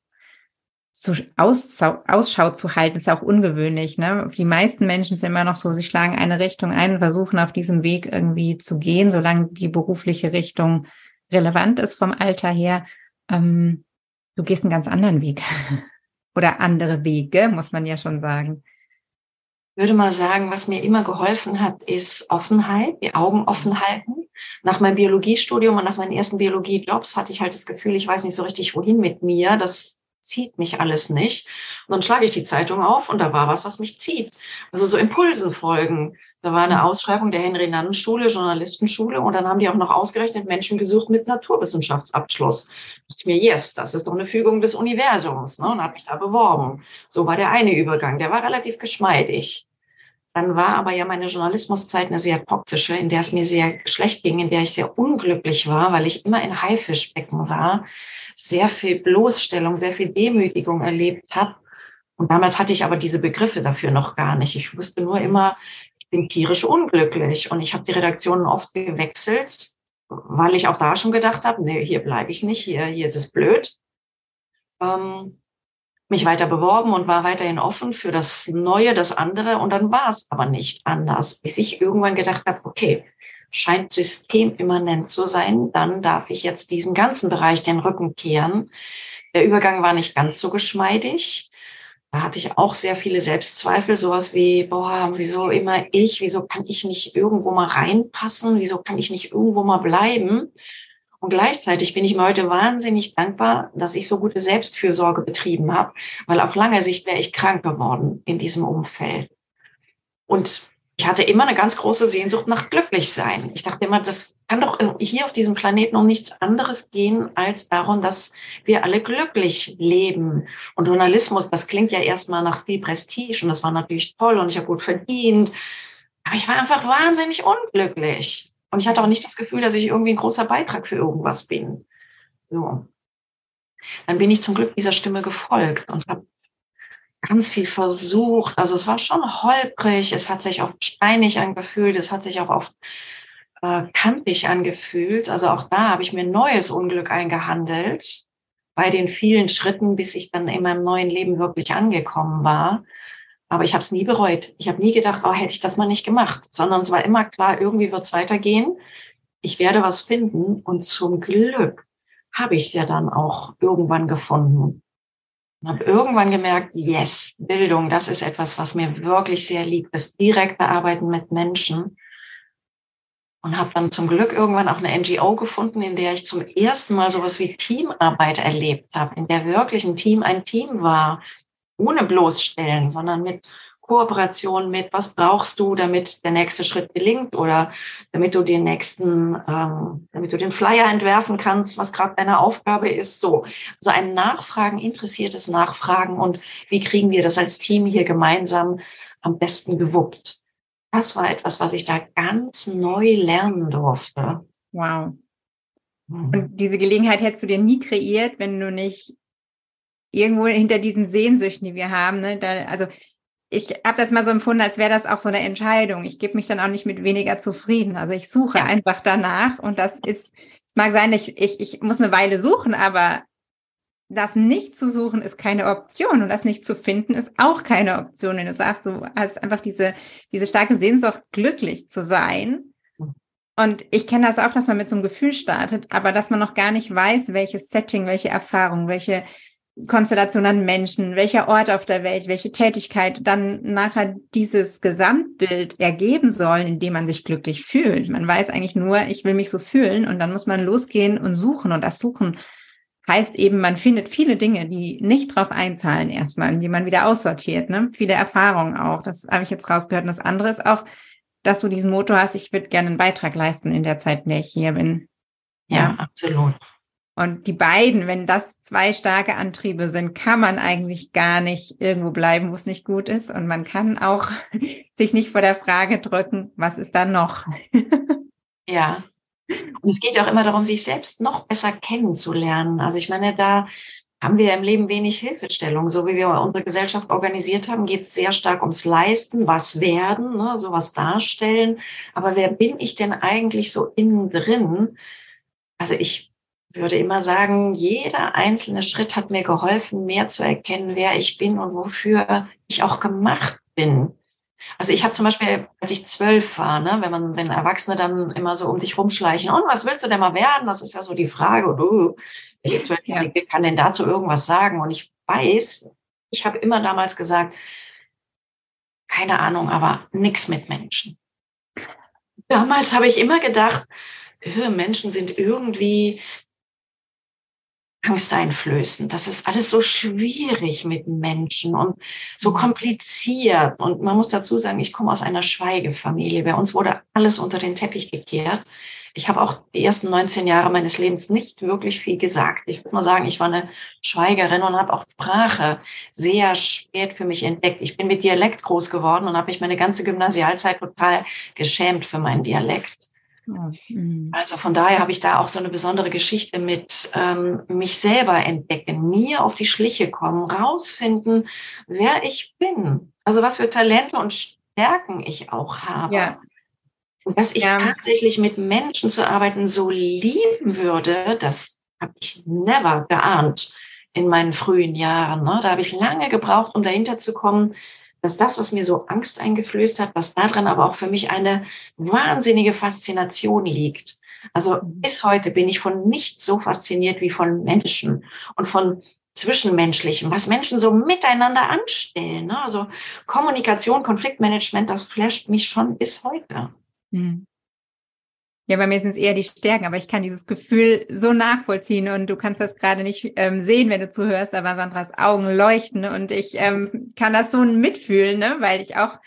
zu Ausschau, Ausschau zu halten, ist auch ungewöhnlich. Ne? Die meisten Menschen sind immer noch so, sie schlagen eine Richtung ein und versuchen auf diesem Weg irgendwie zu gehen, solange die berufliche Richtung relevant ist vom Alter her. Ähm, du gehst einen ganz anderen Weg oder andere Wege, muss man ja schon sagen. Ich würde mal sagen, was mir immer geholfen hat, ist Offenheit, die Augen offen halten. Nach meinem Biologiestudium und nach meinen ersten Biologiejobs hatte ich halt das Gefühl, ich weiß nicht so richtig, wohin mit mir. Das zieht mich alles nicht. Und dann schlage ich die Zeitung auf und da war was, was mich zieht. Also so Impulsen folgen. Da war eine mhm. Ausschreibung der Henry-Nannen-Schule, Journalistenschule, und dann haben die auch noch ausgerechnet Menschen gesucht mit Naturwissenschaftsabschluss. Da dachte ich mir, yes, das ist doch eine Fügung des Universums. Ne? Und habe mich da beworben. So war der eine Übergang. Der war relativ geschmeidig. Dann war aber ja meine Journalismuszeit eine sehr toxische, in der es mir sehr schlecht ging, in der ich sehr unglücklich war, weil ich immer in Haifischbecken war, sehr viel Bloßstellung, sehr viel Demütigung erlebt habe. Und damals hatte ich aber diese Begriffe dafür noch gar nicht. Ich wusste nur immer, ich bin tierisch unglücklich. Und ich habe die Redaktionen oft gewechselt, weil ich auch da schon gedacht habe, nee, hier bleibe ich nicht, hier, hier ist es blöd. Ähm, mich weiter beworben und war weiterhin offen für das Neue, das andere. Und dann war es aber nicht anders, bis ich irgendwann gedacht habe, okay, scheint systemimmanent zu sein, dann darf ich jetzt diesem ganzen Bereich den Rücken kehren. Der Übergang war nicht ganz so geschmeidig. Da hatte ich auch sehr viele Selbstzweifel, sowas wie, boah, wieso immer ich, wieso kann ich nicht irgendwo mal reinpassen, wieso kann ich nicht irgendwo mal bleiben? Und gleichzeitig bin ich mir heute wahnsinnig dankbar, dass ich so gute Selbstfürsorge betrieben habe, weil auf lange Sicht wäre ich krank geworden in diesem Umfeld. Und ich hatte immer eine ganz große Sehnsucht nach glücklich sein. Ich dachte immer, das kann doch hier auf diesem Planeten um nichts anderes gehen als darum, dass wir alle glücklich leben. Und Journalismus, das klingt ja erstmal nach viel Prestige und das war natürlich toll und ich habe gut verdient. Aber ich war einfach wahnsinnig unglücklich. Und ich hatte auch nicht das Gefühl, dass ich irgendwie ein großer Beitrag für irgendwas bin. So. Dann bin ich zum Glück dieser Stimme gefolgt und habe ganz viel versucht. Also es war schon holprig, es hat sich oft steinig angefühlt, es hat sich auch oft äh, kantig angefühlt. Also auch da habe ich mir neues Unglück eingehandelt bei den vielen Schritten, bis ich dann in meinem neuen Leben wirklich angekommen war. Aber ich habe es nie bereut. Ich habe nie gedacht, oh, hätte ich das mal nicht gemacht, sondern es war immer klar, irgendwie wird es weitergehen. Ich werde was finden und zum Glück habe ich es ja dann auch irgendwann gefunden. Und habe irgendwann gemerkt, yes, Bildung, das ist etwas, was mir wirklich sehr liegt, das direkte Arbeiten mit Menschen. Und habe dann zum Glück irgendwann auch eine NGO gefunden, in der ich zum ersten Mal sowas wie Teamarbeit erlebt habe, in der wirklich ein Team ein Team war, ohne bloßstellen, sondern mit Kooperation mit, was brauchst du, damit der nächste Schritt gelingt oder damit du den nächsten, ähm, damit du den Flyer entwerfen kannst, was gerade deine Aufgabe ist. So, also ein Nachfragen, interessiertes Nachfragen und wie kriegen wir das als Team hier gemeinsam am besten gewuppt. Das war etwas, was ich da ganz neu lernen durfte. Wow. Mhm. Und diese Gelegenheit hättest du dir nie kreiert, wenn du nicht irgendwo hinter diesen Sehnsüchten, die wir haben, ne, da, also ich habe das mal so empfunden, als wäre das auch so eine Entscheidung. Ich gebe mich dann auch nicht mit weniger zufrieden. Also ich suche ja. einfach danach und das ist, es mag sein, ich, ich, ich muss eine Weile suchen, aber das nicht zu suchen ist keine Option und das nicht zu finden ist auch keine Option. Wenn du sagst, du hast einfach diese, diese starke Sehnsucht, glücklich zu sein. Und ich kenne das auch, dass man mit so einem Gefühl startet, aber dass man noch gar nicht weiß, welches Setting, welche Erfahrung, welche Konstellation an Menschen, welcher Ort auf der Welt, welche Tätigkeit dann nachher dieses Gesamtbild ergeben soll, in dem man sich glücklich fühlt. Man weiß eigentlich nur, ich will mich so fühlen und dann muss man losgehen und suchen und das Suchen heißt eben, man findet viele Dinge, die nicht drauf einzahlen erstmal, die man wieder aussortiert, ne? Viele Erfahrungen auch. Das habe ich jetzt rausgehört. Und das andere ist auch, dass du diesen Motto hast, ich würde gerne einen Beitrag leisten in der Zeit, in der ich hier bin. Ja, ja absolut. Und die beiden, wenn das zwei starke Antriebe sind, kann man eigentlich gar nicht irgendwo bleiben, wo es nicht gut ist. Und man kann auch sich nicht vor der Frage drücken, was ist da noch? ja. Und es geht auch immer darum, sich selbst noch besser kennenzulernen. Also ich meine, da haben wir im Leben wenig Hilfestellung. So wie wir unsere Gesellschaft organisiert haben, geht es sehr stark ums Leisten, was werden, ne, sowas darstellen. Aber wer bin ich denn eigentlich so innen drin? Also ich würde immer sagen, jeder einzelne Schritt hat mir geholfen, mehr zu erkennen, wer ich bin und wofür ich auch gemacht bin. Also ich habe zum Beispiel, als ich zwölf war, ne, wenn man, wenn Erwachsene dann immer so um dich rumschleichen, und was willst du denn mal werden? Das ist ja so die Frage. Und, uh, welche Zwölfjährige kann denn dazu irgendwas sagen? Und ich weiß, ich habe immer damals gesagt, keine Ahnung, aber nix mit Menschen. Damals habe ich immer gedacht, Menschen sind irgendwie angsteinflößend. Das ist alles so schwierig mit Menschen und so mhm. kompliziert. Und man muss dazu sagen, ich komme aus einer Schweigefamilie. Bei uns wurde alles unter den Teppich gekehrt. Ich habe auch die ersten 19 Jahre meines Lebens nicht wirklich viel gesagt. Ich würde mal sagen, ich war eine Schweigerin und habe auch Sprache sehr spät für mich entdeckt. Ich bin mit Dialekt groß geworden und habe mich meine ganze Gymnasialzeit total geschämt für meinen Dialekt. Mhm. Also von daher habe ich da auch so eine besondere Geschichte mit ähm, mich selber entdecken, mir auf die Schliche kommen, rausfinden, wer ich bin. Also was für Talente und Stärken ich auch habe. Ja. Und dass ich ja. tatsächlich mit Menschen zu arbeiten so lieben würde, das habe ich never geahnt in meinen frühen Jahren. Ne? Da habe ich lange gebraucht, um dahinter zu kommen, dass das, was mir so Angst eingeflößt hat, dass daran aber auch für mich eine wahnsinnige Faszination liegt. Also bis heute bin ich von nichts so fasziniert wie von Menschen und von Zwischenmenschlichem, was Menschen so miteinander anstellen. Ne? Also Kommunikation, Konfliktmanagement, das flasht mich schon bis heute. Hm. Ja, bei mir sind es eher die Stärken, aber ich kann dieses Gefühl so nachvollziehen und du kannst das gerade nicht ähm, sehen, wenn du zuhörst, aber Sandras Augen leuchten und ich ähm, kann das so mitfühlen, ne? weil ich auch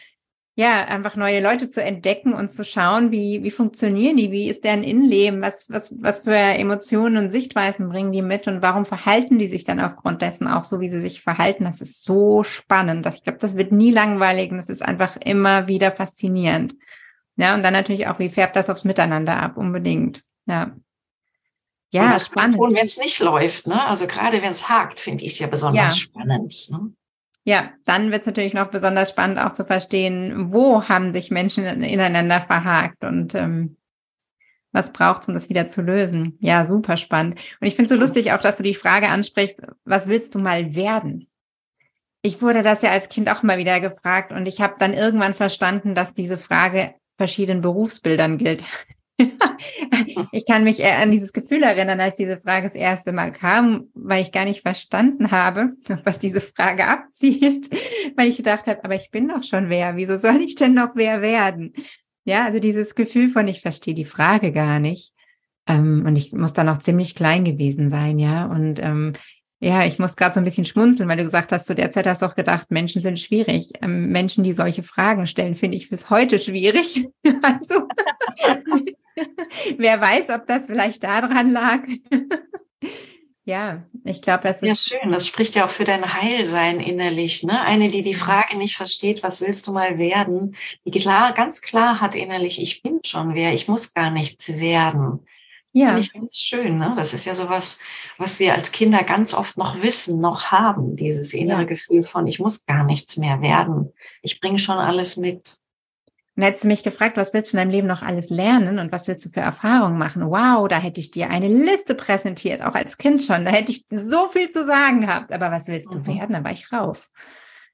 ja einfach neue Leute zu entdecken und zu schauen, wie wie funktionieren die, wie ist deren Innenleben, was was was für Emotionen und Sichtweisen bringen die mit und warum verhalten die sich dann aufgrund dessen auch so, wie sie sich verhalten. Das ist so spannend. Ich glaube, das wird nie langweilig und es ist einfach immer wieder faszinierend. Ja, und dann natürlich auch, wie färbt das aufs Miteinander ab, unbedingt. Ja. Ja, spannend. Und wenn es nicht läuft, ne? Also gerade wenn es hakt, finde ich es ja besonders ja. spannend. Ne? Ja, dann wird es natürlich noch besonders spannend, auch zu verstehen, wo haben sich Menschen ineinander verhakt und ähm, was braucht es, um das wieder zu lösen. Ja, super spannend. Und ich finde es so lustig auch, dass du die Frage ansprichst, was willst du mal werden? ich wurde das ja als Kind auch immer wieder gefragt und ich habe dann irgendwann verstanden, dass diese Frage verschiedenen Berufsbildern gilt. ich kann mich an dieses Gefühl erinnern, als diese Frage das erste Mal kam, weil ich gar nicht verstanden habe, was diese Frage abzielt, weil ich gedacht habe, aber ich bin doch schon wer, wieso soll ich denn noch wer werden? Ja, also dieses Gefühl von, ich verstehe die Frage gar nicht. Ähm, und ich muss dann auch ziemlich klein gewesen sein, ja. Und ähm, ja, ich muss gerade so ein bisschen schmunzeln, weil du gesagt hast, zu der Zeit hast du auch gedacht, Menschen sind schwierig. Ähm, Menschen, die solche Fragen stellen, finde ich bis heute schwierig. also, wer weiß, ob das vielleicht daran lag. ja, ich glaube, das ist. Ja, schön. Das spricht ja auch für dein Heilsein innerlich. Ne? Eine, die die Frage nicht versteht, was willst du mal werden, die klar, ganz klar hat innerlich, ich bin schon wer, ich muss gar nichts werden. Ja. finde ich ganz schön. Ne? Das ist ja sowas, was wir als Kinder ganz oft noch wissen, noch haben, dieses innere ja. Gefühl von, ich muss gar nichts mehr werden. Ich bringe schon alles mit. Und hättest du mich gefragt, was willst du in deinem Leben noch alles lernen und was willst du für Erfahrungen machen? Wow, da hätte ich dir eine Liste präsentiert, auch als Kind schon. Da hätte ich so viel zu sagen gehabt. Aber was willst du mhm. werden? Da war ich raus.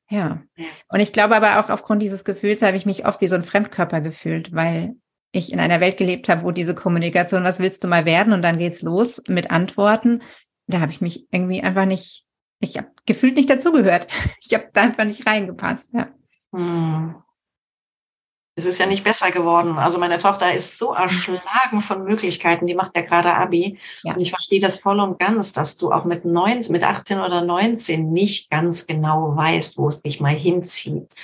Ja. Und ich glaube aber auch aufgrund dieses Gefühls habe ich mich oft wie so ein Fremdkörper gefühlt, weil ich in einer Welt gelebt habe, wo diese Kommunikation, was willst du mal werden? Und dann geht's los mit Antworten. Da habe ich mich irgendwie einfach nicht, ich habe gefühlt nicht dazugehört. Ich habe da einfach nicht reingepasst. Ja. Hm. Es ist ja nicht besser geworden. Also meine Tochter ist so erschlagen von Möglichkeiten. Die macht ja gerade Abi. Ja. Und ich verstehe das voll und ganz, dass du auch mit 19, mit 18 oder 19 nicht ganz genau weißt, wo es dich mal hinzieht.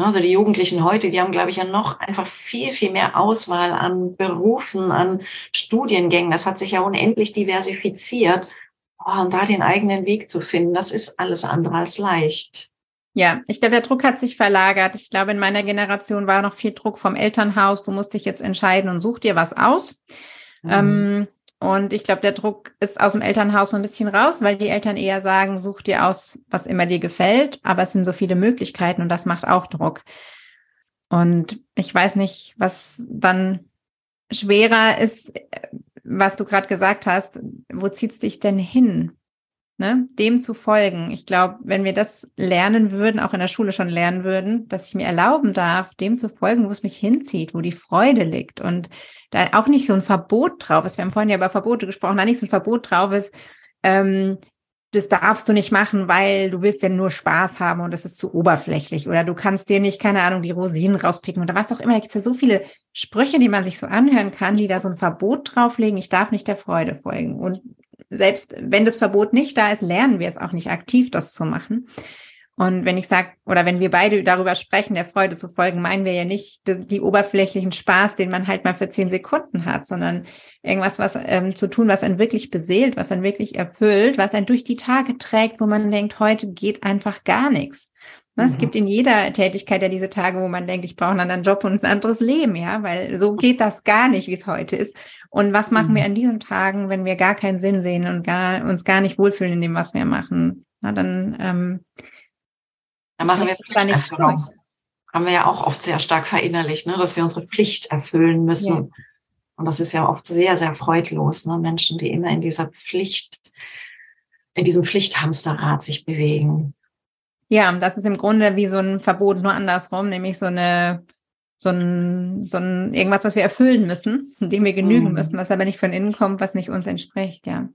Ne, also die Jugendlichen heute, die haben, glaube ich, ja noch einfach viel, viel mehr Auswahl an Berufen, an Studiengängen. Das hat sich ja unendlich diversifiziert. Oh, und da den eigenen Weg zu finden, das ist alles andere als leicht. Ja, ich glaube, der Druck hat sich verlagert. Ich glaube, in meiner Generation war noch viel Druck vom Elternhaus. Du musst dich jetzt entscheiden und such dir was aus. Mhm. Ähm, und ich glaube, der Druck ist aus dem Elternhaus so ein bisschen raus, weil die Eltern eher sagen, such dir aus, was immer dir gefällt. Aber es sind so viele Möglichkeiten und das macht auch Druck. Und ich weiß nicht, was dann schwerer ist, was du gerade gesagt hast. Wo zieht's dich denn hin? Ne, dem zu folgen. Ich glaube, wenn wir das lernen würden, auch in der Schule schon lernen würden, dass ich mir erlauben darf, dem zu folgen, wo es mich hinzieht, wo die Freude liegt und da auch nicht so ein Verbot drauf ist. Wir haben vorhin ja über Verbote gesprochen, da nicht so ein Verbot drauf ist, ähm, das darfst du nicht machen, weil du willst ja nur Spaß haben und das ist zu oberflächlich oder du kannst dir nicht, keine Ahnung, die Rosinen rauspicken oder was auch immer. Da gibt es ja so viele Sprüche, die man sich so anhören kann, die da so ein Verbot drauflegen, ich darf nicht der Freude folgen. Und selbst wenn das Verbot nicht da ist, lernen wir es auch nicht aktiv, das zu machen. Und wenn ich sage, oder wenn wir beide darüber sprechen, der Freude zu folgen, meinen wir ja nicht die, die oberflächlichen Spaß, den man halt mal für zehn Sekunden hat, sondern irgendwas, was ähm, zu tun, was einen wirklich beseelt, was einen wirklich erfüllt, was einen durch die Tage trägt, wo man denkt, heute geht einfach gar nichts. Ne, es mhm. gibt in jeder Tätigkeit ja diese Tage, wo man denkt, ich brauche einen anderen Job und ein anderes Leben, ja, weil so geht das gar nicht, wie es heute ist. Und was machen mhm. wir an diesen Tagen, wenn wir gar keinen Sinn sehen und gar, uns gar nicht wohlfühlen in dem, was wir machen? Na, dann, ähm, dann machen wir da nicht durch. Haben wir ja auch oft sehr stark verinnerlicht, ne, dass wir unsere Pflicht erfüllen müssen. Ja. Und das ist ja oft sehr, sehr freudlos, ne? Menschen, die immer in dieser Pflicht, in diesem Pflichthamsterrad sich bewegen. Ja, das ist im Grunde wie so ein Verbot, nur andersrum, nämlich so eine, so ein, so ein, irgendwas, was wir erfüllen müssen, dem wir genügen mhm. müssen, was aber nicht von innen kommt, was nicht uns entspricht, ja.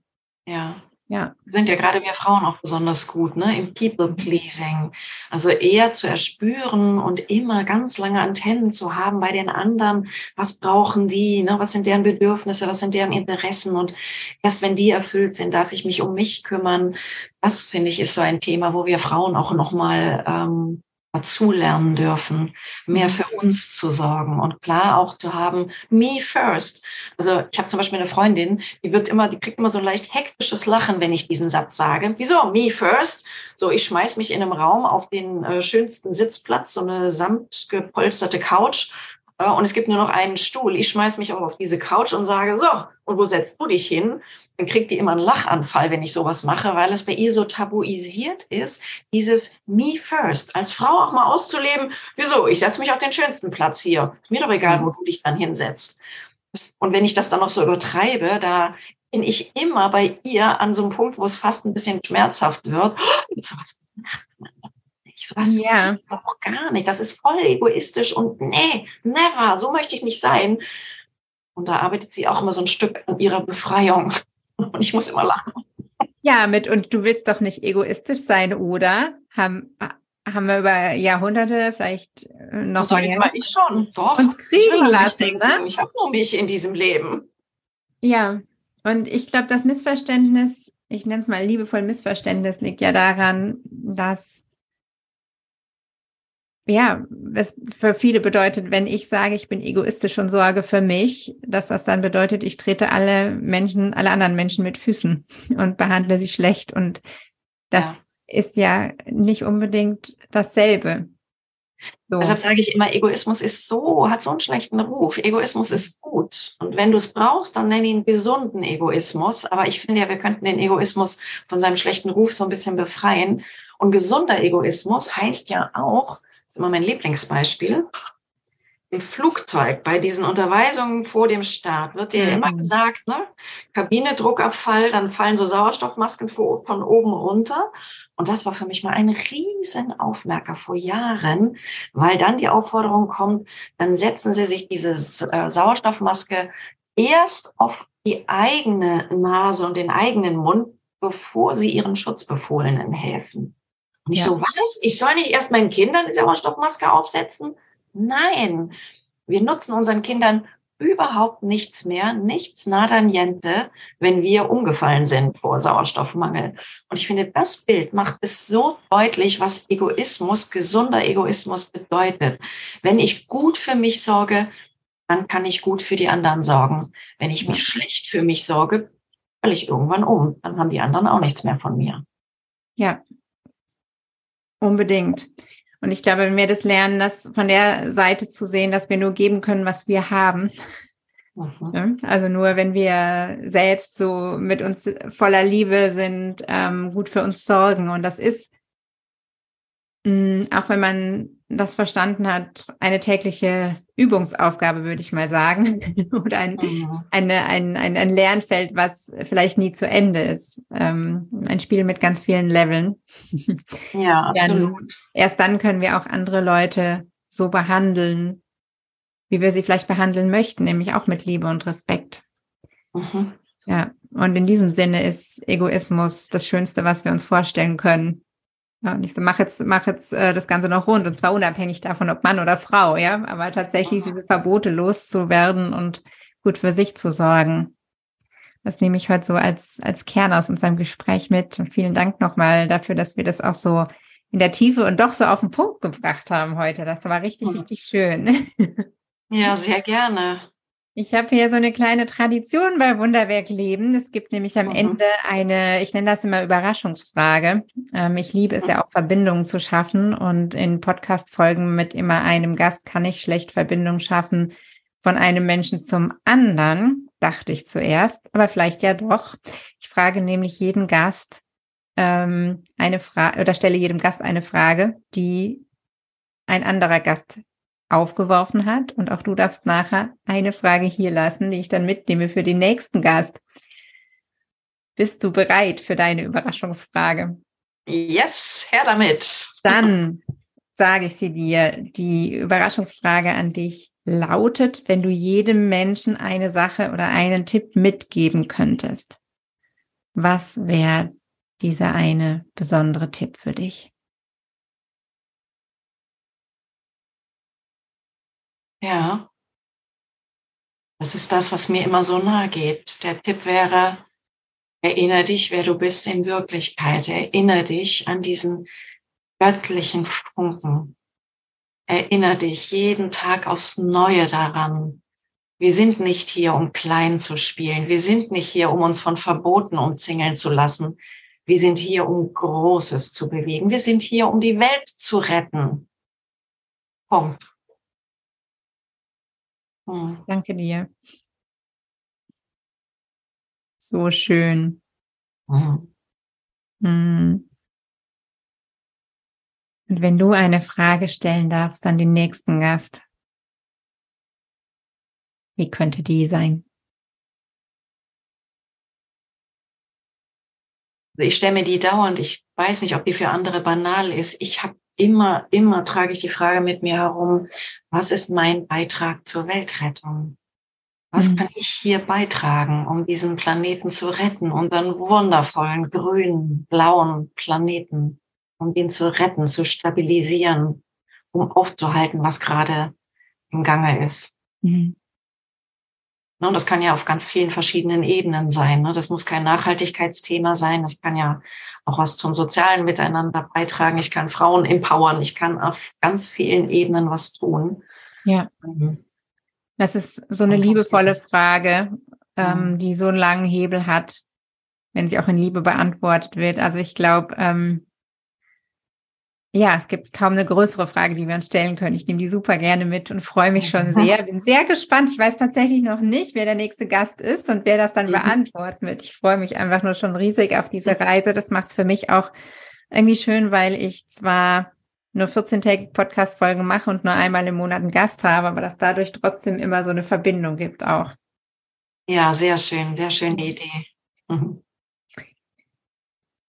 Ja, ja. Sind ja gerade wir Frauen auch besonders gut, ne? Im People-Pleasing. Also eher zu erspüren und immer ganz lange Antennen zu haben bei den anderen. Was brauchen die? Ne? Was sind deren Bedürfnisse? Was sind deren Interessen? Und erst wenn die erfüllt sind, darf ich mich um mich kümmern. Das finde ich ist so ein Thema, wo wir Frauen auch nochmal ähm, dazulernen dürfen, mehr für uns zu sorgen und klar auch zu haben, me first. Also ich habe zum Beispiel eine Freundin, die wird immer, die kriegt immer so ein leicht hektisches Lachen, wenn ich diesen Satz sage. Wieso? Me first? So, ich schmeiß mich in einem Raum auf den äh, schönsten Sitzplatz, so eine samtgepolsterte Couch und es gibt nur noch einen Stuhl. Ich schmeiß mich auch auf diese Couch und sage, so, und wo setzt du dich hin? Dann kriegt die immer einen Lachanfall, wenn ich sowas mache, weil es bei ihr so tabuisiert ist, dieses Me First, als Frau auch mal auszuleben. Wieso? Ich setze mich auf den schönsten Platz hier. Ist mir doch egal, wo du dich dann hinsetzt. Und wenn ich das dann noch so übertreibe, da bin ich immer bei ihr an so einem Punkt, wo es fast ein bisschen schmerzhaft wird. Oh, sowas gemacht Ich so, was ja. doch gar nicht. Das ist voll egoistisch und nee, never, so möchte ich nicht sein. Und da arbeitet sie auch immer so ein Stück an ihrer Befreiung. Und ich muss immer lachen. Ja, mit, und du willst doch nicht egoistisch sein, oder? Haben, haben wir über Jahrhunderte vielleicht äh, noch so mehr ich schon, doch. uns kriegen lassen. Ich, ne? ich habe nur mich in diesem Leben. Ja, und ich glaube, das Missverständnis, ich nenne es mal liebevoll Missverständnis, liegt ja daran, dass ja, es für viele bedeutet, wenn ich sage, ich bin egoistisch und sorge für mich, dass das dann bedeutet, ich trete alle Menschen, alle anderen Menschen mit Füßen und behandle sie schlecht. Und das ja. ist ja nicht unbedingt dasselbe. So. Deshalb sage ich immer, Egoismus ist so, hat so einen schlechten Ruf. Egoismus ist gut. Und wenn du es brauchst, dann nenn ihn gesunden Egoismus. Aber ich finde ja, wir könnten den Egoismus von seinem schlechten Ruf so ein bisschen befreien. Und gesunder Egoismus heißt ja auch, ist immer mein Lieblingsbeispiel. Im Flugzeug bei diesen Unterweisungen vor dem Start wird dir mhm. immer gesagt, ne, Kabine, Druckabfall, dann fallen so Sauerstoffmasken von oben runter. Und das war für mich mal ein riesen Aufmerker vor Jahren, weil dann die Aufforderung kommt, dann setzen Sie sich diese äh, Sauerstoffmaske erst auf die eigene Nase und den eigenen Mund, bevor Sie Ihren Schutzbefohlenen helfen. Und ich ja. so, was? Ich soll nicht erst meinen Kindern die Sauerstoffmaske aufsetzen? Nein. Wir nutzen unseren Kindern überhaupt nichts mehr, nichts nada niente, wenn wir umgefallen sind vor Sauerstoffmangel. Und ich finde, das Bild macht es so deutlich, was Egoismus, gesunder Egoismus bedeutet. Wenn ich gut für mich sorge, dann kann ich gut für die anderen sorgen. Wenn ich mich schlecht für mich sorge, falle ich irgendwann um. Dann haben die anderen auch nichts mehr von mir. Ja, Unbedingt. Und ich glaube, wenn wir das lernen, das von der Seite zu sehen, dass wir nur geben können, was wir haben. Mhm. Also nur wenn wir selbst so mit uns voller Liebe sind, ähm, gut für uns sorgen. Und das ist, mh, auch wenn man das verstanden hat, eine tägliche Übungsaufgabe, würde ich mal sagen. Oder ein, mhm. eine, ein, ein, ein Lernfeld, was vielleicht nie zu Ende ist. Ähm, ein Spiel mit ganz vielen Leveln. Ja, absolut. Dann, erst dann können wir auch andere Leute so behandeln, wie wir sie vielleicht behandeln möchten, nämlich auch mit Liebe und Respekt. Mhm. Ja, und in diesem Sinne ist Egoismus das Schönste, was wir uns vorstellen können. Ja, und ich so, mach jetzt, mach jetzt äh, das Ganze noch rund und zwar unabhängig davon, ob Mann oder Frau, ja, aber tatsächlich diese Verbote loszuwerden und gut für sich zu sorgen. Das nehme ich heute so als, als Kern aus unserem Gespräch mit. Und vielen Dank nochmal dafür, dass wir das auch so in der Tiefe und doch so auf den Punkt gebracht haben heute. Das war richtig, richtig schön. Ja, sehr gerne. Ich habe hier so eine kleine Tradition bei Wunderwerk Leben. Es gibt nämlich am mhm. Ende eine, ich nenne das immer Überraschungsfrage. Ähm, ich liebe es ja auch, Verbindungen zu schaffen. Und in Podcast-Folgen mit immer einem Gast kann ich schlecht Verbindungen schaffen von einem Menschen zum anderen, dachte ich zuerst, aber vielleicht ja doch. Ich frage nämlich jeden Gast ähm, eine Frage oder stelle jedem Gast eine Frage, die ein anderer Gast aufgeworfen hat. Und auch du darfst nachher eine Frage hier lassen, die ich dann mitnehme für den nächsten Gast. Bist du bereit für deine Überraschungsfrage? Yes, her damit. Dann sage ich sie dir. Die Überraschungsfrage an dich lautet, wenn du jedem Menschen eine Sache oder einen Tipp mitgeben könntest. Was wäre dieser eine besondere Tipp für dich? Ja. Das ist das, was mir immer so nahe geht. Der Tipp wäre, erinnere dich, wer du bist in Wirklichkeit. Erinnere dich an diesen göttlichen Funken. Erinnere dich jeden Tag aufs Neue daran. Wir sind nicht hier, um klein zu spielen. Wir sind nicht hier, um uns von Verboten umzingeln zu lassen. Wir sind hier, um Großes zu bewegen. Wir sind hier, um die Welt zu retten. Punkt. Hm. Danke dir. So schön. Mhm. Hm. Und wenn du eine Frage stellen darfst an den nächsten Gast, wie könnte die sein? Ich stelle mir die dauernd, ich weiß nicht, ob die für andere banal ist. Ich habe immer, immer trage ich die Frage mit mir herum, was ist mein Beitrag zur Weltrettung? Was mhm. kann ich hier beitragen, um diesen Planeten zu retten, unseren wundervollen grünen, blauen Planeten, um den zu retten, zu stabilisieren, um aufzuhalten, was gerade im Gange ist. Mhm. Und das kann ja auf ganz vielen verschiedenen Ebenen sein. Ne? Das muss kein Nachhaltigkeitsthema sein. Das kann ja auch was zum sozialen Miteinander beitragen. Ich kann Frauen empowern. Ich kann auf ganz vielen Ebenen was tun. Ja. Mhm. Das ist so eine liebevolle Frage, ähm, mhm. die so einen langen Hebel hat, wenn sie auch in Liebe beantwortet wird. Also ich glaube, ähm, ja, es gibt kaum eine größere Frage, die wir uns stellen können. Ich nehme die super gerne mit und freue mich schon sehr. Bin sehr gespannt. Ich weiß tatsächlich noch nicht, wer der nächste Gast ist und wer das dann mhm. beantworten wird. Ich freue mich einfach nur schon riesig auf diese Reise. Das macht es für mich auch irgendwie schön, weil ich zwar nur 14-tägige Podcast-Folgen mache und nur einmal im Monat einen Gast habe, aber dass dadurch trotzdem immer so eine Verbindung gibt auch. Ja, sehr schön, sehr schöne Idee. Mhm.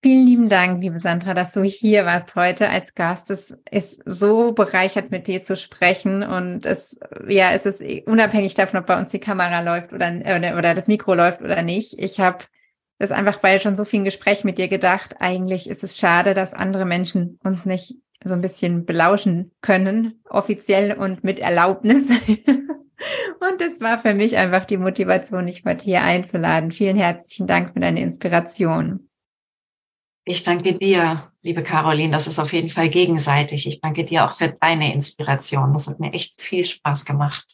Vielen lieben Dank, liebe Sandra, dass du hier warst heute als Gast. Es ist so bereichert, mit dir zu sprechen und es, ja, es ist unabhängig davon, ob bei uns die Kamera läuft oder, oder, oder das Mikro läuft oder nicht. Ich habe das einfach bei schon so vielen Gesprächen mit dir gedacht. Eigentlich ist es schade, dass andere Menschen uns nicht so ein bisschen belauschen können, offiziell und mit Erlaubnis. und es war für mich einfach die Motivation, dich heute hier einzuladen. Vielen herzlichen Dank für deine Inspiration. Ich danke dir, liebe Caroline. Das ist auf jeden Fall gegenseitig. Ich danke dir auch für deine Inspiration. Das hat mir echt viel Spaß gemacht.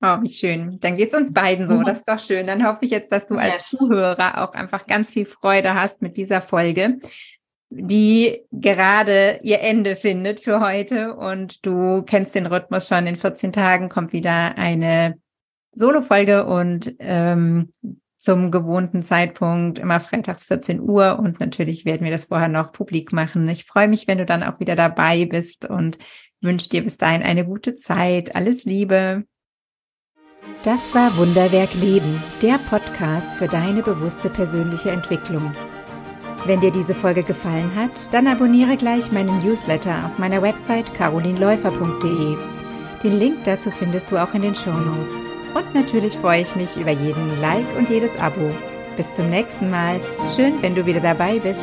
Oh, wie schön. Dann geht's uns beiden so. Mhm. Das ist doch schön. Dann hoffe ich jetzt, dass du als. Zuhörer auch einfach ganz viel Freude hast mit dieser Folge, die gerade ihr Ende findet für heute. Und du kennst den Rhythmus schon. In 14 Tagen kommt wieder eine Solo-Folge und ähm, zum gewohnten Zeitpunkt, immer freitags 14 Uhr. Und natürlich werden wir das vorher noch publik machen. Ich freue mich, wenn du dann auch wieder dabei bist und wünsche dir bis dahin eine gute Zeit. Alles Liebe. Das war Wunderwerk Leben, der Podcast für deine bewusste persönliche Entwicklung. Wenn dir diese Folge gefallen hat, dann abonniere gleich meinen Newsletter auf meiner Website carolinläufer.de. Den Link dazu findest du auch in den Show Notes. Und natürlich freue ich mich über jeden Like und jedes Abo. Bis zum nächsten Mal. Schön, wenn du wieder dabei bist.